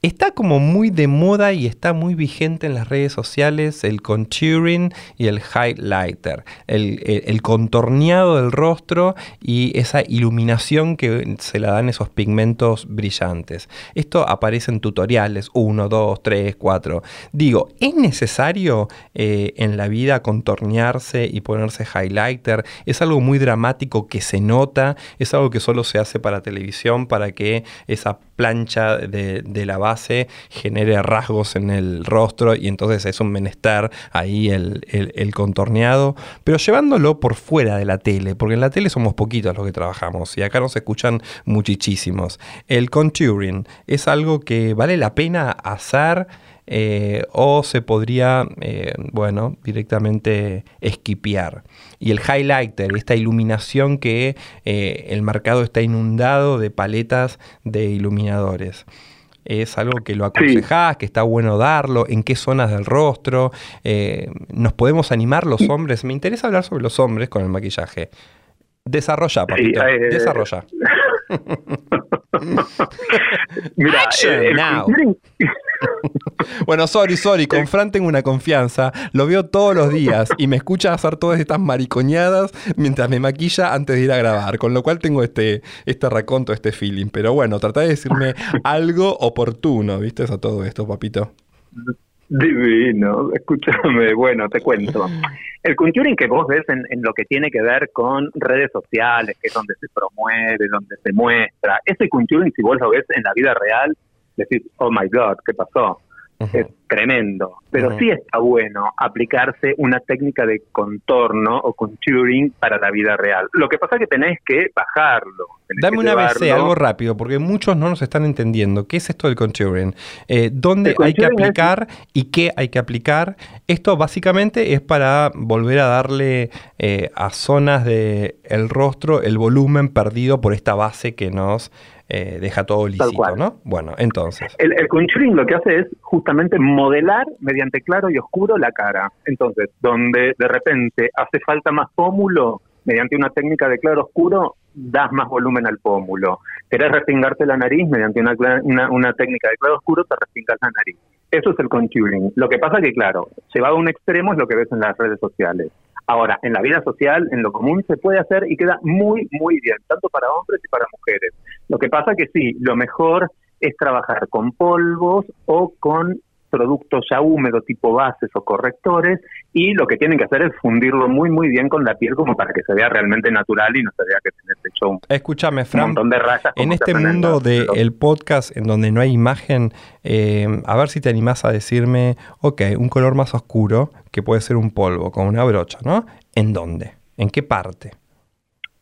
Está como muy de moda y está muy vigente en las redes sociales el contouring y el highlighter, el, contorneado del rostro y esa iluminación que se la dan esos pigmentos brillantes. Esto aparece en tutoriales 1, 2, 3, 4. Digo, ¿es necesario eh, en la vida contornearse y ponerse highlighter? ¿Es algo muy dramático que se nota? ¿Es algo que solo se hace para televisión para que esa plancha de, la base genere rasgos en el rostro y entonces es un menester ahí el, el, contorneado, pero llevándolo por fuera de la tele, porque en la tele somos poquitos los que trabajamos y acá nos escuchan muchísimos. El contouring es algo que vale la pena hacer. Eh, o se podría, eh, bueno, directamente esquipear. Y el highlighter, esta iluminación que eh, el mercado está inundado de paletas de iluminadores. Es algo que lo aconsejás, que está bueno darlo, en qué zonas del rostro. ¿Nos podemos animar los hombres? Me interesa hablar sobre los hombres con el maquillaje. Desarrolla, papito. desarrolla. Mira, bueno, sorry, sorry, con Fran tengo una confianza, lo veo todos los días y me escucha hacer todas estas maricoñadas mientras me maquilla antes de ir a grabar, con lo cual tengo este, este raconto, este feeling. Pero bueno, trata de decirme algo oportuno, ¿viste? A todo esto, papito. Divino, escúchame, bueno, te cuento. El contouring que vos ves en, en, lo que tiene que ver con redes sociales, que es donde se promueve, donde se muestra, ese contouring, si vos lo ves en la vida real, decir, oh my God, ¿qué pasó? Es tremendo. Pero sí está bueno aplicarse una técnica de contorno o contouring para la vida real. Lo que pasa es que tenés que bajarlo. Dame una ABC, algo rápido, porque muchos no nos están entendiendo. ¿Qué es esto del contouring? Eh, ¿Dónde hay que aplicar y qué hay que aplicar? Esto básicamente es para volver a darle eh, a zonas del el rostro el volumen perdido por esta base que nos eh, deja todo lícito, ¿no? Bueno, entonces. El, el contouring lo que hace es justamente modelar mediante claro y oscuro la cara. Entonces, donde de repente hace falta más pómulo, mediante una técnica de claro oscuro, das más volumen al pómulo. Querés respingarte la nariz, mediante una, una, técnica de claro oscuro, te respingas la nariz. Eso es el contouring. Lo que pasa que, claro, llevado a un extremo es lo que ves en las redes sociales. Ahora, en la vida social, en lo común, se puede hacer y queda muy, muy bien, tanto para hombres y para mujeres. Lo que pasa que sí, lo mejor es trabajar con polvos o con productos ya húmedos tipo bases o correctores y lo que tienen que hacer es fundirlo muy muy bien con la piel como para que se vea realmente natural y no se vea que tenés un Escúchame, Fran. montón de rayas. como En este mundo del podcast en donde no hay imagen, eh, a ver si te animás a decirme, ok, un color más oscuro, que puede ser un polvo, con una brocha, ¿no? ¿En dónde? ¿En qué parte?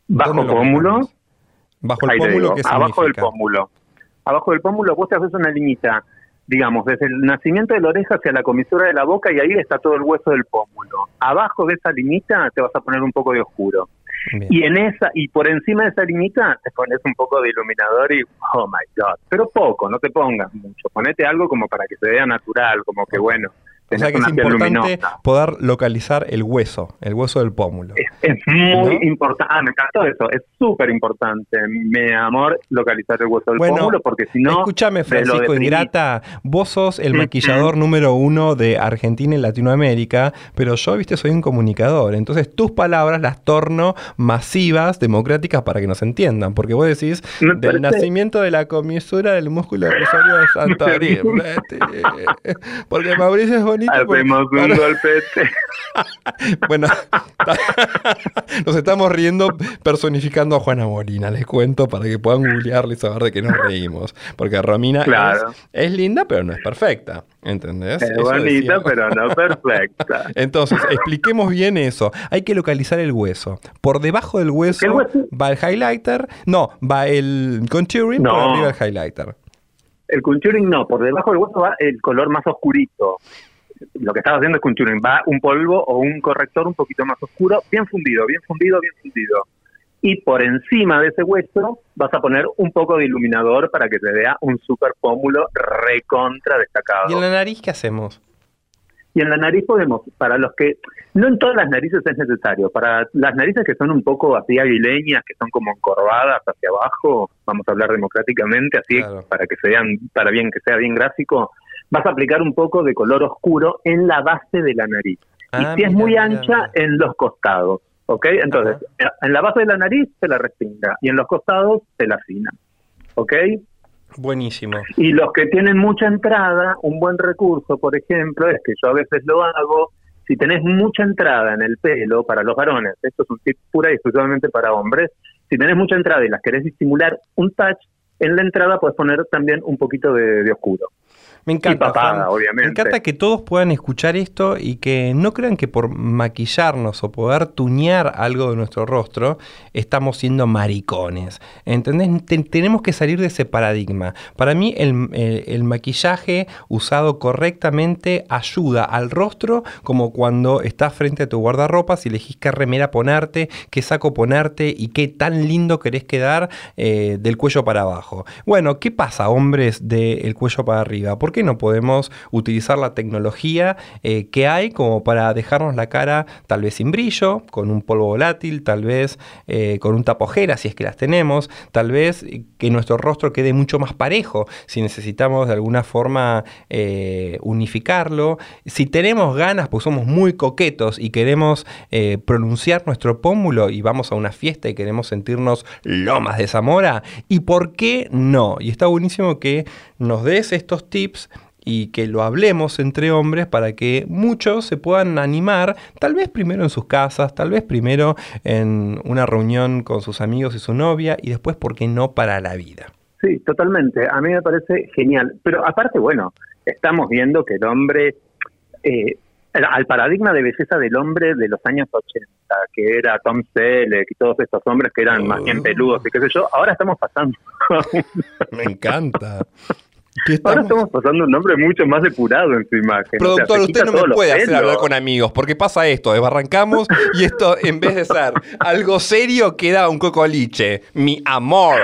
Bajo ¿Dónde lo pómulo? Bajo el pómulo, ¿qué abajo del pómulo. Abajo del pómulo vos te haces una liñita, digamos, desde el nacimiento de la oreja hacia la comisura de la boca y ahí está todo el hueso del pómulo. Abajo de esa liñita te vas a poner un poco de oscuro. Bien. Y en esa y por encima de esa liñita te pones un poco de iluminador y oh my god, pero poco, no te pongas mucho. Ponete algo como para que se vea natural, como que bueno, O sea que es importante luminosa. poder localizar el hueso, el hueso del pómulo. Es, es muy ¿No? importante. Ah, me encantó eso. Es súper importante, mi amor, localizar el hueso del Bueno, pómulo, porque si no. Escúchame, de Francisco Ingrata, vos sos el maquillador número uno de Argentina y Latinoamérica, pero yo, viste, soy un comunicador. Entonces, tus palabras las torno masivas, democráticas, para que nos entiendan. Porque vos decís, Me del parece- nacimiento de la comisura del músculo Rosario de Santarín. Vete. porque Mauricio es bonito. porque- Hacemos un para- golpete. bueno, nos estamos riendo personificando a Juana Molina, les cuento, para que puedan googlearle y saber de qué nos reímos. Porque Romina Claro. es, es linda, pero no es perfecta. ¿Entendés? Es Eso bonita, decía. pero no perfecta. Entonces, expliquemos bien eso. Hay que localizar el hueso. Por debajo del hueso, El hueso- va el highlighter. No, va el contouring, por No. arriba el highlighter. El contouring no, por debajo del hueso va el color más oscurito. Lo que estás haciendo es contouring. Va un polvo o un corrector un poquito más oscuro, bien fundido, bien fundido, bien fundido. Y por encima de ese hueso vas a poner un poco de iluminador para que se vea un super pómulo recontra destacado. ¿Y en la nariz qué hacemos? Y en la nariz podemos, para los que, no en todas las narices es necesario, para las narices que son un poco así aguileñas, que son como encorvadas hacia abajo, vamos a hablar democráticamente, así Claro. para que se vean, para bien que sea bien gráfico, vas a aplicar un poco de color oscuro en la base de la nariz. Ah, y si es mira, muy mira, ancha, mira. en los costados. ¿Ok? Entonces, en la base de la nariz se la respinga y en los costados se la afina. ¿Ok? Buenísimo. Y los que tienen mucha entrada, un buen recurso, por ejemplo, es que yo a veces lo hago, si tenés mucha entrada en el pelo para los varones, esto es un tip pura y exclusivamente para hombres, si tenés mucha entrada y las querés disimular un touch, en la entrada puedes poner también un poquito de, de oscuro. Me encanta, Y papada, Fran. obviamente. Me encanta que todos puedan escuchar esto y que no crean que por maquillarnos o poder tuñar algo de nuestro rostro estamos siendo maricones. ¿Entendés? Te- tenemos que salir de ese paradigma. Para mí el, el- el maquillaje usado correctamente ayuda al rostro como cuando estás frente a tu guardarropa y elegís qué remera ponerte, qué saco ponerte y qué tan lindo querés quedar eh, del cuello para abajo. Bueno, ¿qué pasa, hombres, del cuello para arriba? ¿Por qué no podemos utilizar la tecnología eh, que hay como para dejarnos la cara tal vez sin brillo, con un polvo volátil, tal vez eh, con un tapojera si es que las tenemos, tal vez eh, que nuestro rostro quede mucho más parejo si necesitamos de alguna forma unificarlo? Si tenemos ganas, pues somos muy coquetos y queremos pronunciar nuestro pómulo y vamos a una fiesta y queremos sentirnos lomas de Zamora, ¿y por qué no? Y está buenísimo que nos des estos tips y que lo hablemos entre hombres para que muchos se puedan animar, tal vez primero en sus casas, tal vez primero en una reunión con sus amigos y su novia y después, ¿por qué no, para la vida? Sí, totalmente. A mí me parece genial. Pero aparte, bueno, estamos viendo que el hombre, eh, al paradigma de belleza del hombre de los años 80, que era Tom Selleck y todos estos hombres que eran más bien peludos y qué sé yo, ahora estamos pasando. Me encanta. ¿Qué Ahora estamos? pasando un hombre mucho más depurado en su imagen. O sea, Productor, usted no me puede hacer hablar con amigos, porque pasa esto, desbarrancamos y esto en vez de ser algo serio queda un cocoliche, mi amor.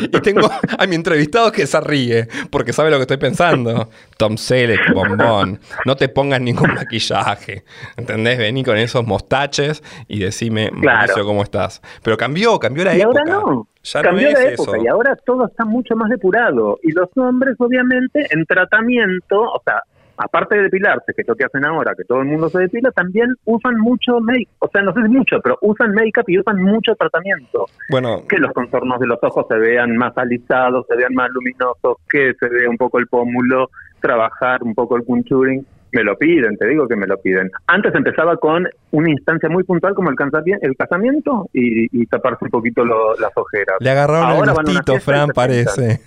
y tengo a mi entrevistado que se ríe, porque sabe lo que estoy pensando. Tom Selleck, bombón, no te pongas ningún maquillaje, ¿entendés? Vení con esos mostaches y decime, Claro. Mauricio, ¿cómo estás? Pero cambió, cambió la y época. ahora no. Ya Cambió no es la época eso. y ahora todo está mucho más depurado. Y los hombres, obviamente, en tratamiento, o sea, aparte de depilarse, que es lo que hacen ahora, que todo el mundo se depila, también usan mucho make O sea, no sé si mucho, pero usan make-up y usan mucho tratamiento. Bueno, Que los contornos de los ojos se vean más alisados, se vean más luminosos, que se vea un poco el pómulo, trabajar un poco el contouring. Me lo piden, te digo que me lo piden. Antes empezaba con una instancia muy puntual como el, el casamiento y, y taparse un poquito lo- las ojeras. Le agarraron Ahora el gustito, Fran, parece.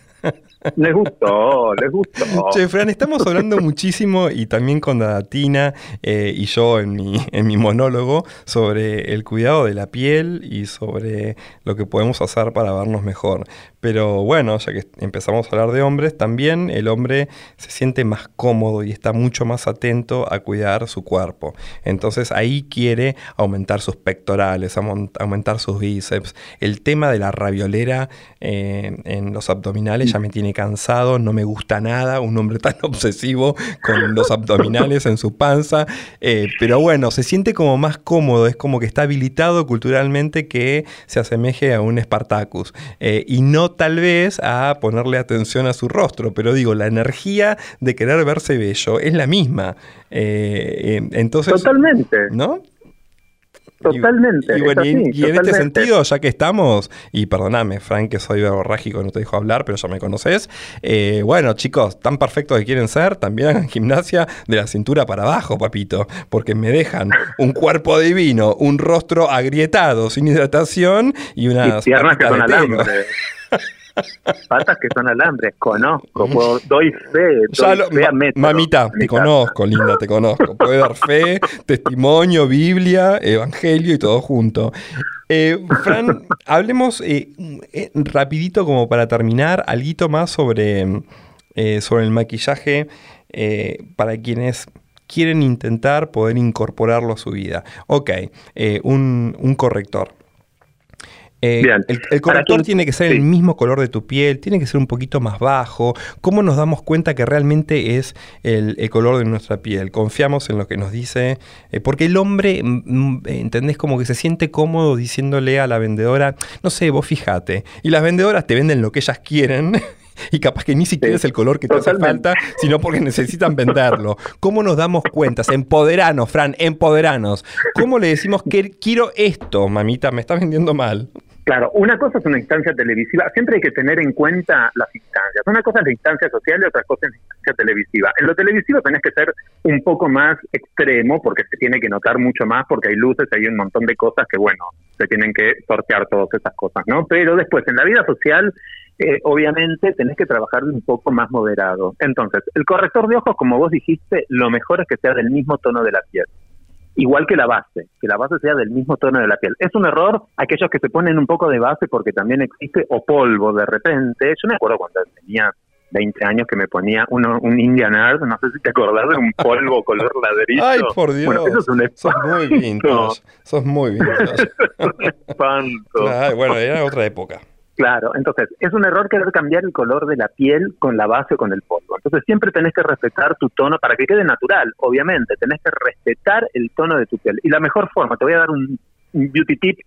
Les gustó, les gustó. Che, Fran, estamos hablando muchísimo y también con Datina eh, y yo en mi, en mi monólogo sobre el cuidado de la piel y sobre lo que podemos hacer para vernos mejor. Pero bueno, ya que empezamos a hablar de hombres, también el hombre se siente más cómodo y está mucho más atento a cuidar su cuerpo. Entonces ahí quiere aumentar sus pectorales, aumentar sus bíceps. El tema de la raviolera eh, en los abdominales ya me tiene cansado, no me gusta nada, un hombre tan obsesivo con los abdominales en su panza. eh, pero bueno, se siente como más cómodo, es como que está habilitado culturalmente que se asemeje a un Spartacus. Eh, y no tal vez a ponerle atención a su rostro, pero digo, la energía de querer verse bello es la misma. Eh, eh, entonces, Totalmente. ¿no? Totalmente. Y, bueno, y- y en este sentido, ya que estamos, y perdoname, Frank, que soy verborrágico, no te dejo hablar, pero ya me conoces. eh, bueno, chicos, tan perfectos que quieren ser, también hagan gimnasia de la cintura para abajo, papito, porque me dejan un cuerpo divino, un rostro agrietado, sin hidratación y Y unas piernas que son alambres. Patas que son alambres, conozco, puedo- doy fe, Ya doy lo- fe a ma- método mamita, te conozco, linda, te conozco. Puede dar fe, testimonio, Biblia, Evangelio y todo junto. Eh, Fran, hablemos eh, eh, rapidito como para terminar, algo más sobre, eh, sobre el maquillaje para quienes quieren intentar poder incorporarlo a su vida. Ok, un, un corrector. Eh, Bien. El, el corrector tiene que ser sí. el mismo color de tu piel, tiene que ser un poquito más bajo. ¿Cómo nos damos cuenta que realmente es el, el color de nuestra piel? Confiamos en lo que nos dice. eh, porque el hombre, ¿entendés? Como que se siente cómodo diciéndole a la vendedora, no sé, vos fíjate. Y las vendedoras te venden lo que ellas quieren. Y capaz que ni siquiera Sí, es el color que te hace falta, sino porque necesitan venderlo. ¿Cómo nos damos cuenta? Empoderanos, Fran, empoderanos. ¿Cómo le decimos que quiero esto, mamita? Me estás vendiendo mal. Claro, una cosa es una instancia televisiva, siempre hay que tener en cuenta las instancias. Una cosa es la instancia social y otra cosa es la instancia televisiva. En lo televisivo tenés que ser un poco más extremo porque se tiene que notar mucho más porque hay luces, hay un montón de cosas que, bueno, se tienen que sortear todas esas cosas, ¿no? Pero después, en la vida social, eh, obviamente tenés que trabajar un poco más moderado. Entonces, el corrector de ojos, como vos dijiste, lo mejor es que sea del mismo tono de la piel igual que la base, que la base sea del mismo tono de la piel. Es un error aquellos que se ponen un poco de base porque también existe o polvo de repente. Yo me acuerdo cuando tenía 20 años que me ponía uno, un Indian no sé si te acordás de un polvo color ladrillo. Ay, por Dios. Bueno, eso es un Sos muy espanto. vintage. Sos muy vintage. espanto. Ay, bueno, era otra época. Claro, entonces es un error querer cambiar el color de la piel con la base o con el polvo. Entonces siempre tenés que respetar tu tono para que quede natural, obviamente. Tenés que respetar el tono de tu piel. Y la mejor forma, te voy a dar un, un beauty tip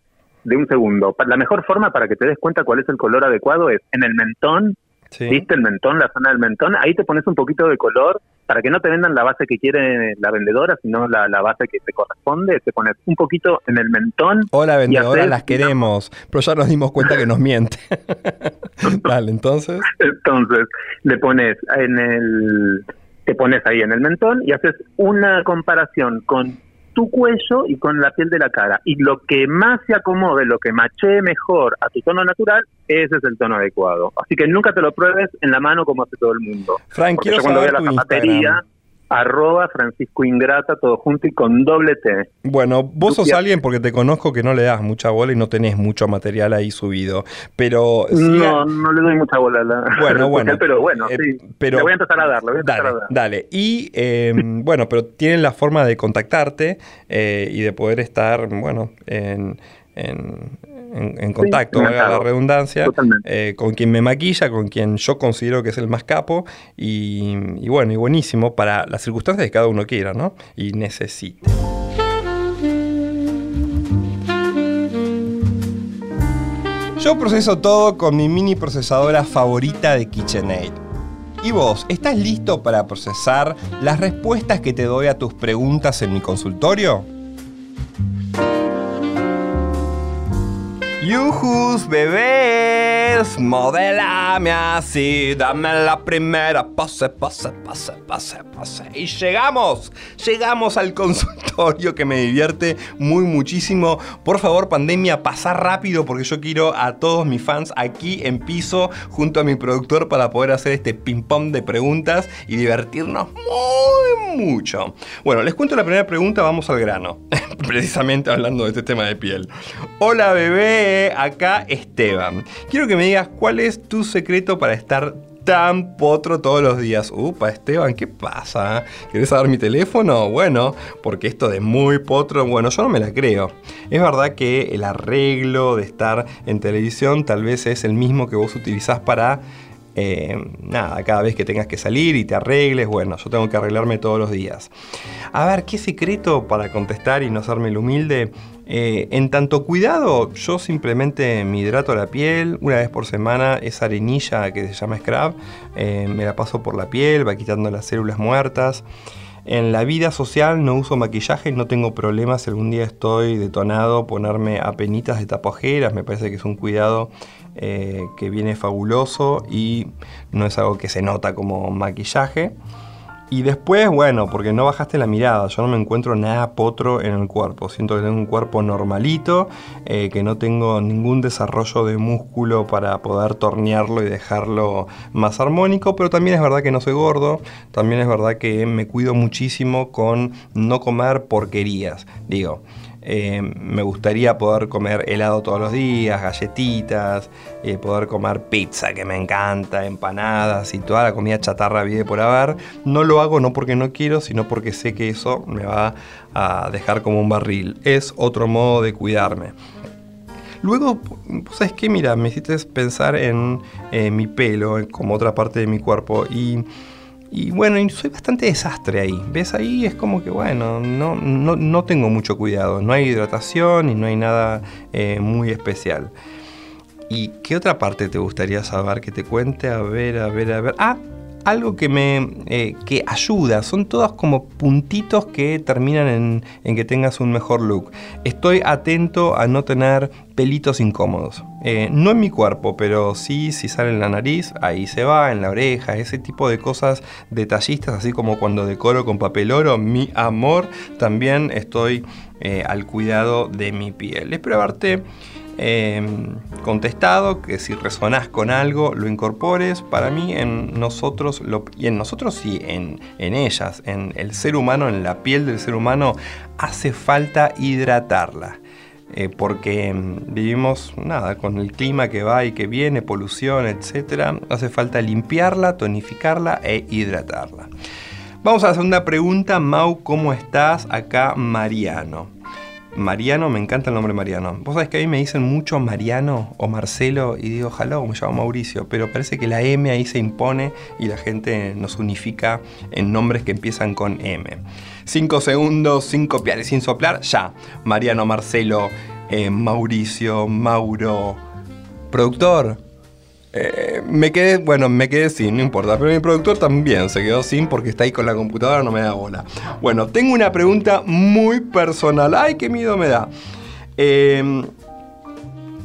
de un segundo. La mejor forma para que te des cuenta cuál es el color adecuado es en el mentón, Sí. ¿viste el mentón, la zona del mentón? Ahí te pones un poquito de color para que no te vendan la base que quiere la vendedora, sino la, la base que te corresponde. Te pones un poquito en el mentón. Hola, vendedora, haces, las queremos. Pero ya nos dimos cuenta que nos miente. Dale, entonces. Entonces, le pones en el te pones ahí en el mentón y haces una comparación con tu cuello y con la piel de la cara. Y lo que más se acomode, lo que machee mejor a tu tono natural, ese es el tono adecuado. Así que nunca te lo pruebes en la mano como hace todo el mundo. Frank, Porque quiero yo cuando voy a saber la tu zapatería, Instagram. Arroba Francisco Ingrata, todo junto y con doble T. Bueno, vos sos alguien porque te conozco que no le das mucha bola y no tenés mucho material ahí subido. Pero siga- No, no le doy mucha bola a la Bueno, bueno. pero bueno, Eh, sí. pero- le voy a empezar a dar, le voy a empezar Dale, a dar. dale. Y eh, bueno, pero tienen la forma de contactarte eh, y de poder estar, bueno, en, en- en- en contacto, valga la redundancia, eh, con quien me maquilla, con quien yo considero que es el más capo y, y bueno, y buenísimo para las circunstancias que cada uno quiera, ¿no? Y necesite. Yo proceso todo con mi mini procesadora favorita de KitchenAid. ¿Y vos, estás listo para procesar las respuestas que te doy a tus preguntas en mi consultorio? Yujus bebés, modelame así, dame la primera pose, pose, pose, pose, pose. Y llegamos, llegamos al consultorio que me divierte muy muchísimo. Por favor, pandemia, pasa rápido porque yo quiero a todos mis fans aquí en piso junto a mi productor para poder hacer este ping-pong de preguntas y divertirnos muy mucho. Bueno, les cuento la primera pregunta, vamos al grano. Precisamente hablando de este tema de piel. Hola bebé, acá Esteban. Quiero que me digas cuál es tu secreto para estar tan potro todos los días. Upa, Esteban, ¿qué pasa? ¿Querés saber mi teléfono? Bueno, porque esto de muy potro, bueno, yo no me la creo. Es verdad que el arreglo de estar en televisión tal vez es el mismo que vos utilizás para eh, nada, cada vez que tengas que salir y te arregles, bueno, yo tengo que arreglarme todos los días. A ver, ¿qué secreto para contestar y no hacerme el humilde? Eh, en tanto cuidado, yo simplemente me hidrato la piel una vez por semana, esa arenilla que se llama scrub, eh, me la paso por la piel, va quitando las células muertas. En la vida social no uso maquillaje, no tengo problemas si algún día estoy detonado, ponerme apenitas de tapajeras, me parece que es un cuidado eh, que viene fabuloso y no es algo que se nota como maquillaje. Y después, bueno, porque no bajaste la mirada, yo no me encuentro nada potro en el cuerpo. Siento que tengo un cuerpo normalito, eh, que no tengo ningún desarrollo de músculo para poder tornearlo y dejarlo más armónico, pero también es verdad que no soy gordo, también es verdad que me cuido muchísimo con no comer porquerías. Digo, eh, me gustaría poder comer helado todos los días, galletitas, eh, poder comer pizza que me encanta, empanadas y toda la comida chatarra vive por haber. No lo hago no porque no quiero, sino porque sé que eso me va a dejar como un barril. Es otro modo de cuidarme. Luego, ¿sabes qué? Mira, me hiciste pensar en eh, mi pelo como otra parte de mi cuerpo y y bueno, soy bastante desastre ahí. ¿Ves? Ahí es como que, bueno, no, no, tengo mucho cuidado. No hay hidratación y no hay nada eh, muy especial. ¿Y qué otra parte te gustaría saber que te cuente? A ver, a ver, a ver. Ah, algo que me eh, que ayuda. Son todos como puntitos que terminan en, que tengas un mejor look. Estoy atento a no tener pelitos incómodos. Eh, no en mi cuerpo, pero sí si sale en la nariz, ahí se va, en la oreja, ese tipo de cosas detallistas, así como cuando decoro con papel oro, mi amor, también estoy eh, al cuidado de mi piel. Espero verte Em, contestado, que si resonás con algo lo incorpores. Para mí, en nosotros, y en nosotros sí, en, en ellas, en el ser humano, en la piel del ser humano, hace falta hidratarla. Eh, porque em, vivimos nada con el clima que va y que viene, polución, etc. Hace falta limpiarla, tonificarla e hidratarla. Vamos a la segunda pregunta. Mau, ¿cómo estás? Acá Mariano. Mariano, me encanta el nombre Mariano. Vos sabés que a mí me dicen mucho Mariano o Marcelo y digo, ojalá, me llamo Mauricio, pero parece que la M ahí se impone y la gente nos unifica en nombres que empiezan con M. Cinco segundos, sin copiar y sin soplar, ya. Mariano, Marcelo, eh, Mauricio, Mauro. Productor, eh, me quedé, bueno, me quedé sin, no importa, pero mi productor también se quedó sin porque está ahí con la computadora, no me da bola. Bueno, tengo una pregunta muy personal. Ay, qué miedo me da. Eh,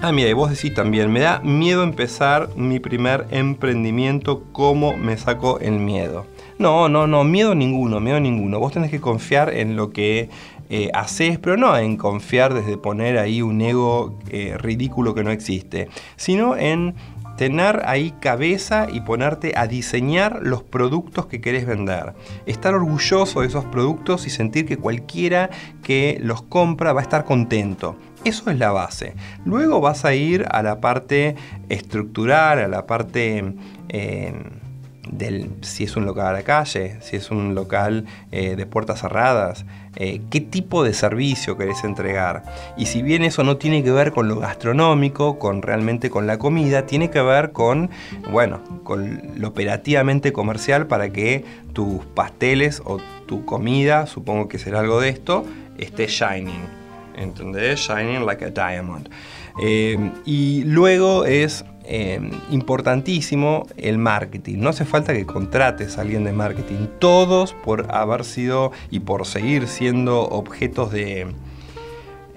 ah, mira, y vos decís también, me da miedo empezar mi primer emprendimiento, ¿cómo me saco el miedo? No, no, no, miedo ninguno, miedo ninguno. Vos tenés que confiar en lo que eh, haces, pero no en confiar desde poner ahí un ego ridículo que no existe, sino en tener ahí cabeza y ponerte a diseñar los productos que querés vender. Estar orgulloso de esos productos y sentir que cualquiera que los compra va a estar contento. Eso es la base. Luego vas a ir a la parte estructural, a la parte... Eh, del, si es un local a la calle, si es un local eh, de puertas cerradas, eh, qué tipo de servicio querés entregar. Y si bien eso no tiene que ver con lo gastronómico, con realmente con la comida, tiene que ver con, bueno, con lo operativamente comercial para que tus pasteles o tu comida, supongo que será algo de esto, esté shining. ¿Entendés? Shining like a diamond. Eh, y luego es eh, importantísimo el marketing. No hace falta que contrates a alguien de marketing. Todos por haber sido y por seguir siendo objetos de,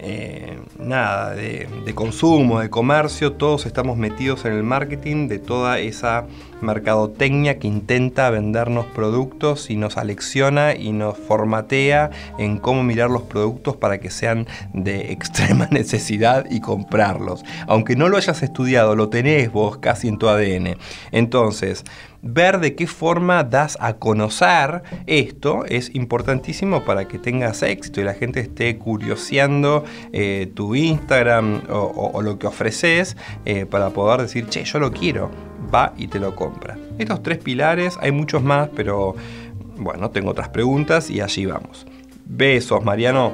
eh, nada, de, de, consumo, de comercio, todos estamos metidos en el marketing de toda esa mercadotecnia que intenta vendernos productos y nos alecciona y nos formatea en cómo mirar los productos para que sean de extrema necesidad y comprarlos. Aunque no lo hayas estudiado, lo tenés vos casi en tu ADN. Entonces, ver de qué forma das a conocer esto es importantísimo para que tengas éxito y la gente esté curioseando eh, tu Instagram o, lo que ofreces eh, para poder decir, che, yo lo quiero, va y te lo compra. Estos tres pilares, hay muchos más, pero bueno, tengo otras preguntas y allí vamos. Besos, Mariano.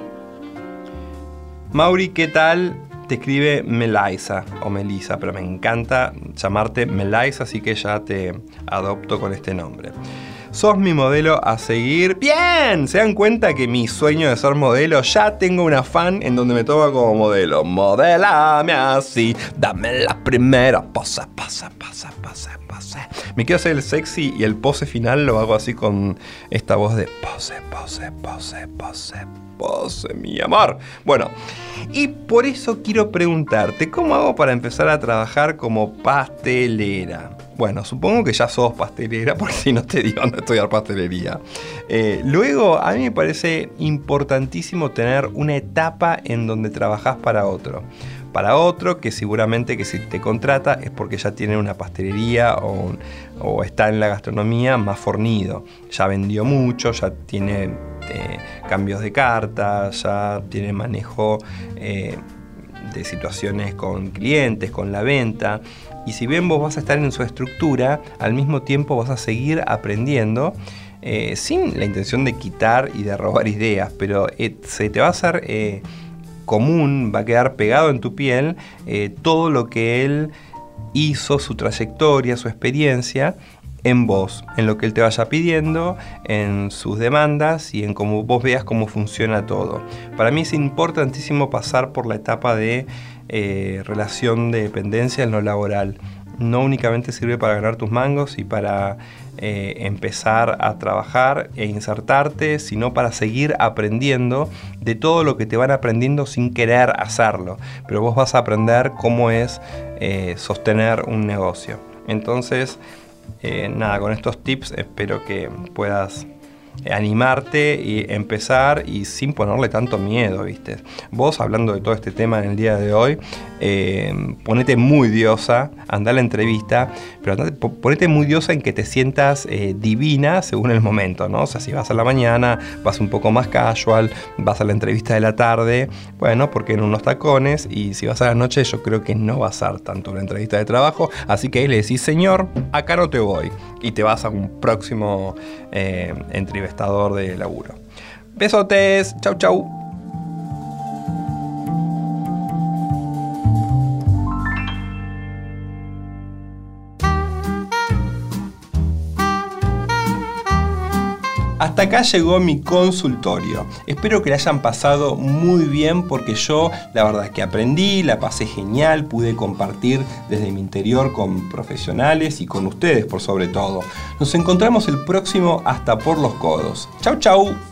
Mauri, ¿qué tal? Te escribe Melisa o Melisa, pero me encanta llamarte Melisa, así que ya te adopto con este nombre. Sos mi modelo a seguir. ¡Bien! ¿Se dan cuenta que mi sueño de ser modelo ya tengo una fan en donde me toma como modelo? Modelame así, dame la primera pose, pose, pose, pose, pose. Me quiero hacer el sexy y el pose final lo hago así con esta voz de pose, pose, pose, pose, pose, mi amor. Bueno, y por eso quiero preguntarte, ¿cómo hago para empezar a trabajar como pastelera? Bueno, supongo que ya sos pastelera, porque si no te digo dónde estudiar pastelería. Eh, luego, a mí me parece importantísimo tener una etapa en donde trabajás para otro. Para otro que seguramente que si te contrata es porque ya tiene una pastelería o, está en la gastronomía más fornido. Ya vendió mucho, ya tiene eh, cambios de cartas, ya tiene manejo eh, de situaciones con clientes, con la venta. Y si bien vos vas a estar en su estructura, al mismo tiempo vas a seguir aprendiendo. Eh, sin la intención de quitar y de robar ideas, pero se te va a hacer común, va a quedar pegado en tu piel todo lo que él hizo, su trayectoria, su experiencia en vos, en lo que él te vaya pidiendo, en sus demandas y en cómo vos veas cómo funciona todo. Para mí es importantísimo pasar por la etapa de eh, relación de dependencia en lo laboral. No únicamente sirve para ganar tus mangos y para eh, empezar a trabajar e insertarte, sino para seguir aprendiendo de todo lo que te van aprendiendo sin querer hacerlo. Pero vos vas a aprender cómo es eh, sostener un negocio. Entonces, nada, con estos tips espero que puedas animarte y empezar y sin ponerle tanto miedo, ¿viste? Vos hablando de todo este tema en el día de hoy, eh, ponete muy diosa, anda a la entrevista, pero ponete muy diosa en que te sientas eh, divina según el momento, ¿no? O sea, si vas a la mañana, vas un poco más casual, vas a la entrevista de la tarde, bueno, porque en unos tacones, y si vas a la noche, yo creo que no va a ser tanto una entrevista de trabajo, así que ahí le decís, señor, acá no te voy, y te vas a un próximo eh, entrevistador de laburo. Besotes, chau chau. Hasta acá llegó mi consultorio. Espero que la hayan pasado muy bien porque yo la verdad que aprendí, la pasé genial, pude compartir desde mi interior con profesionales y con ustedes por sobre todo. Nos encontramos el próximo hasta por los codos. Chau chau.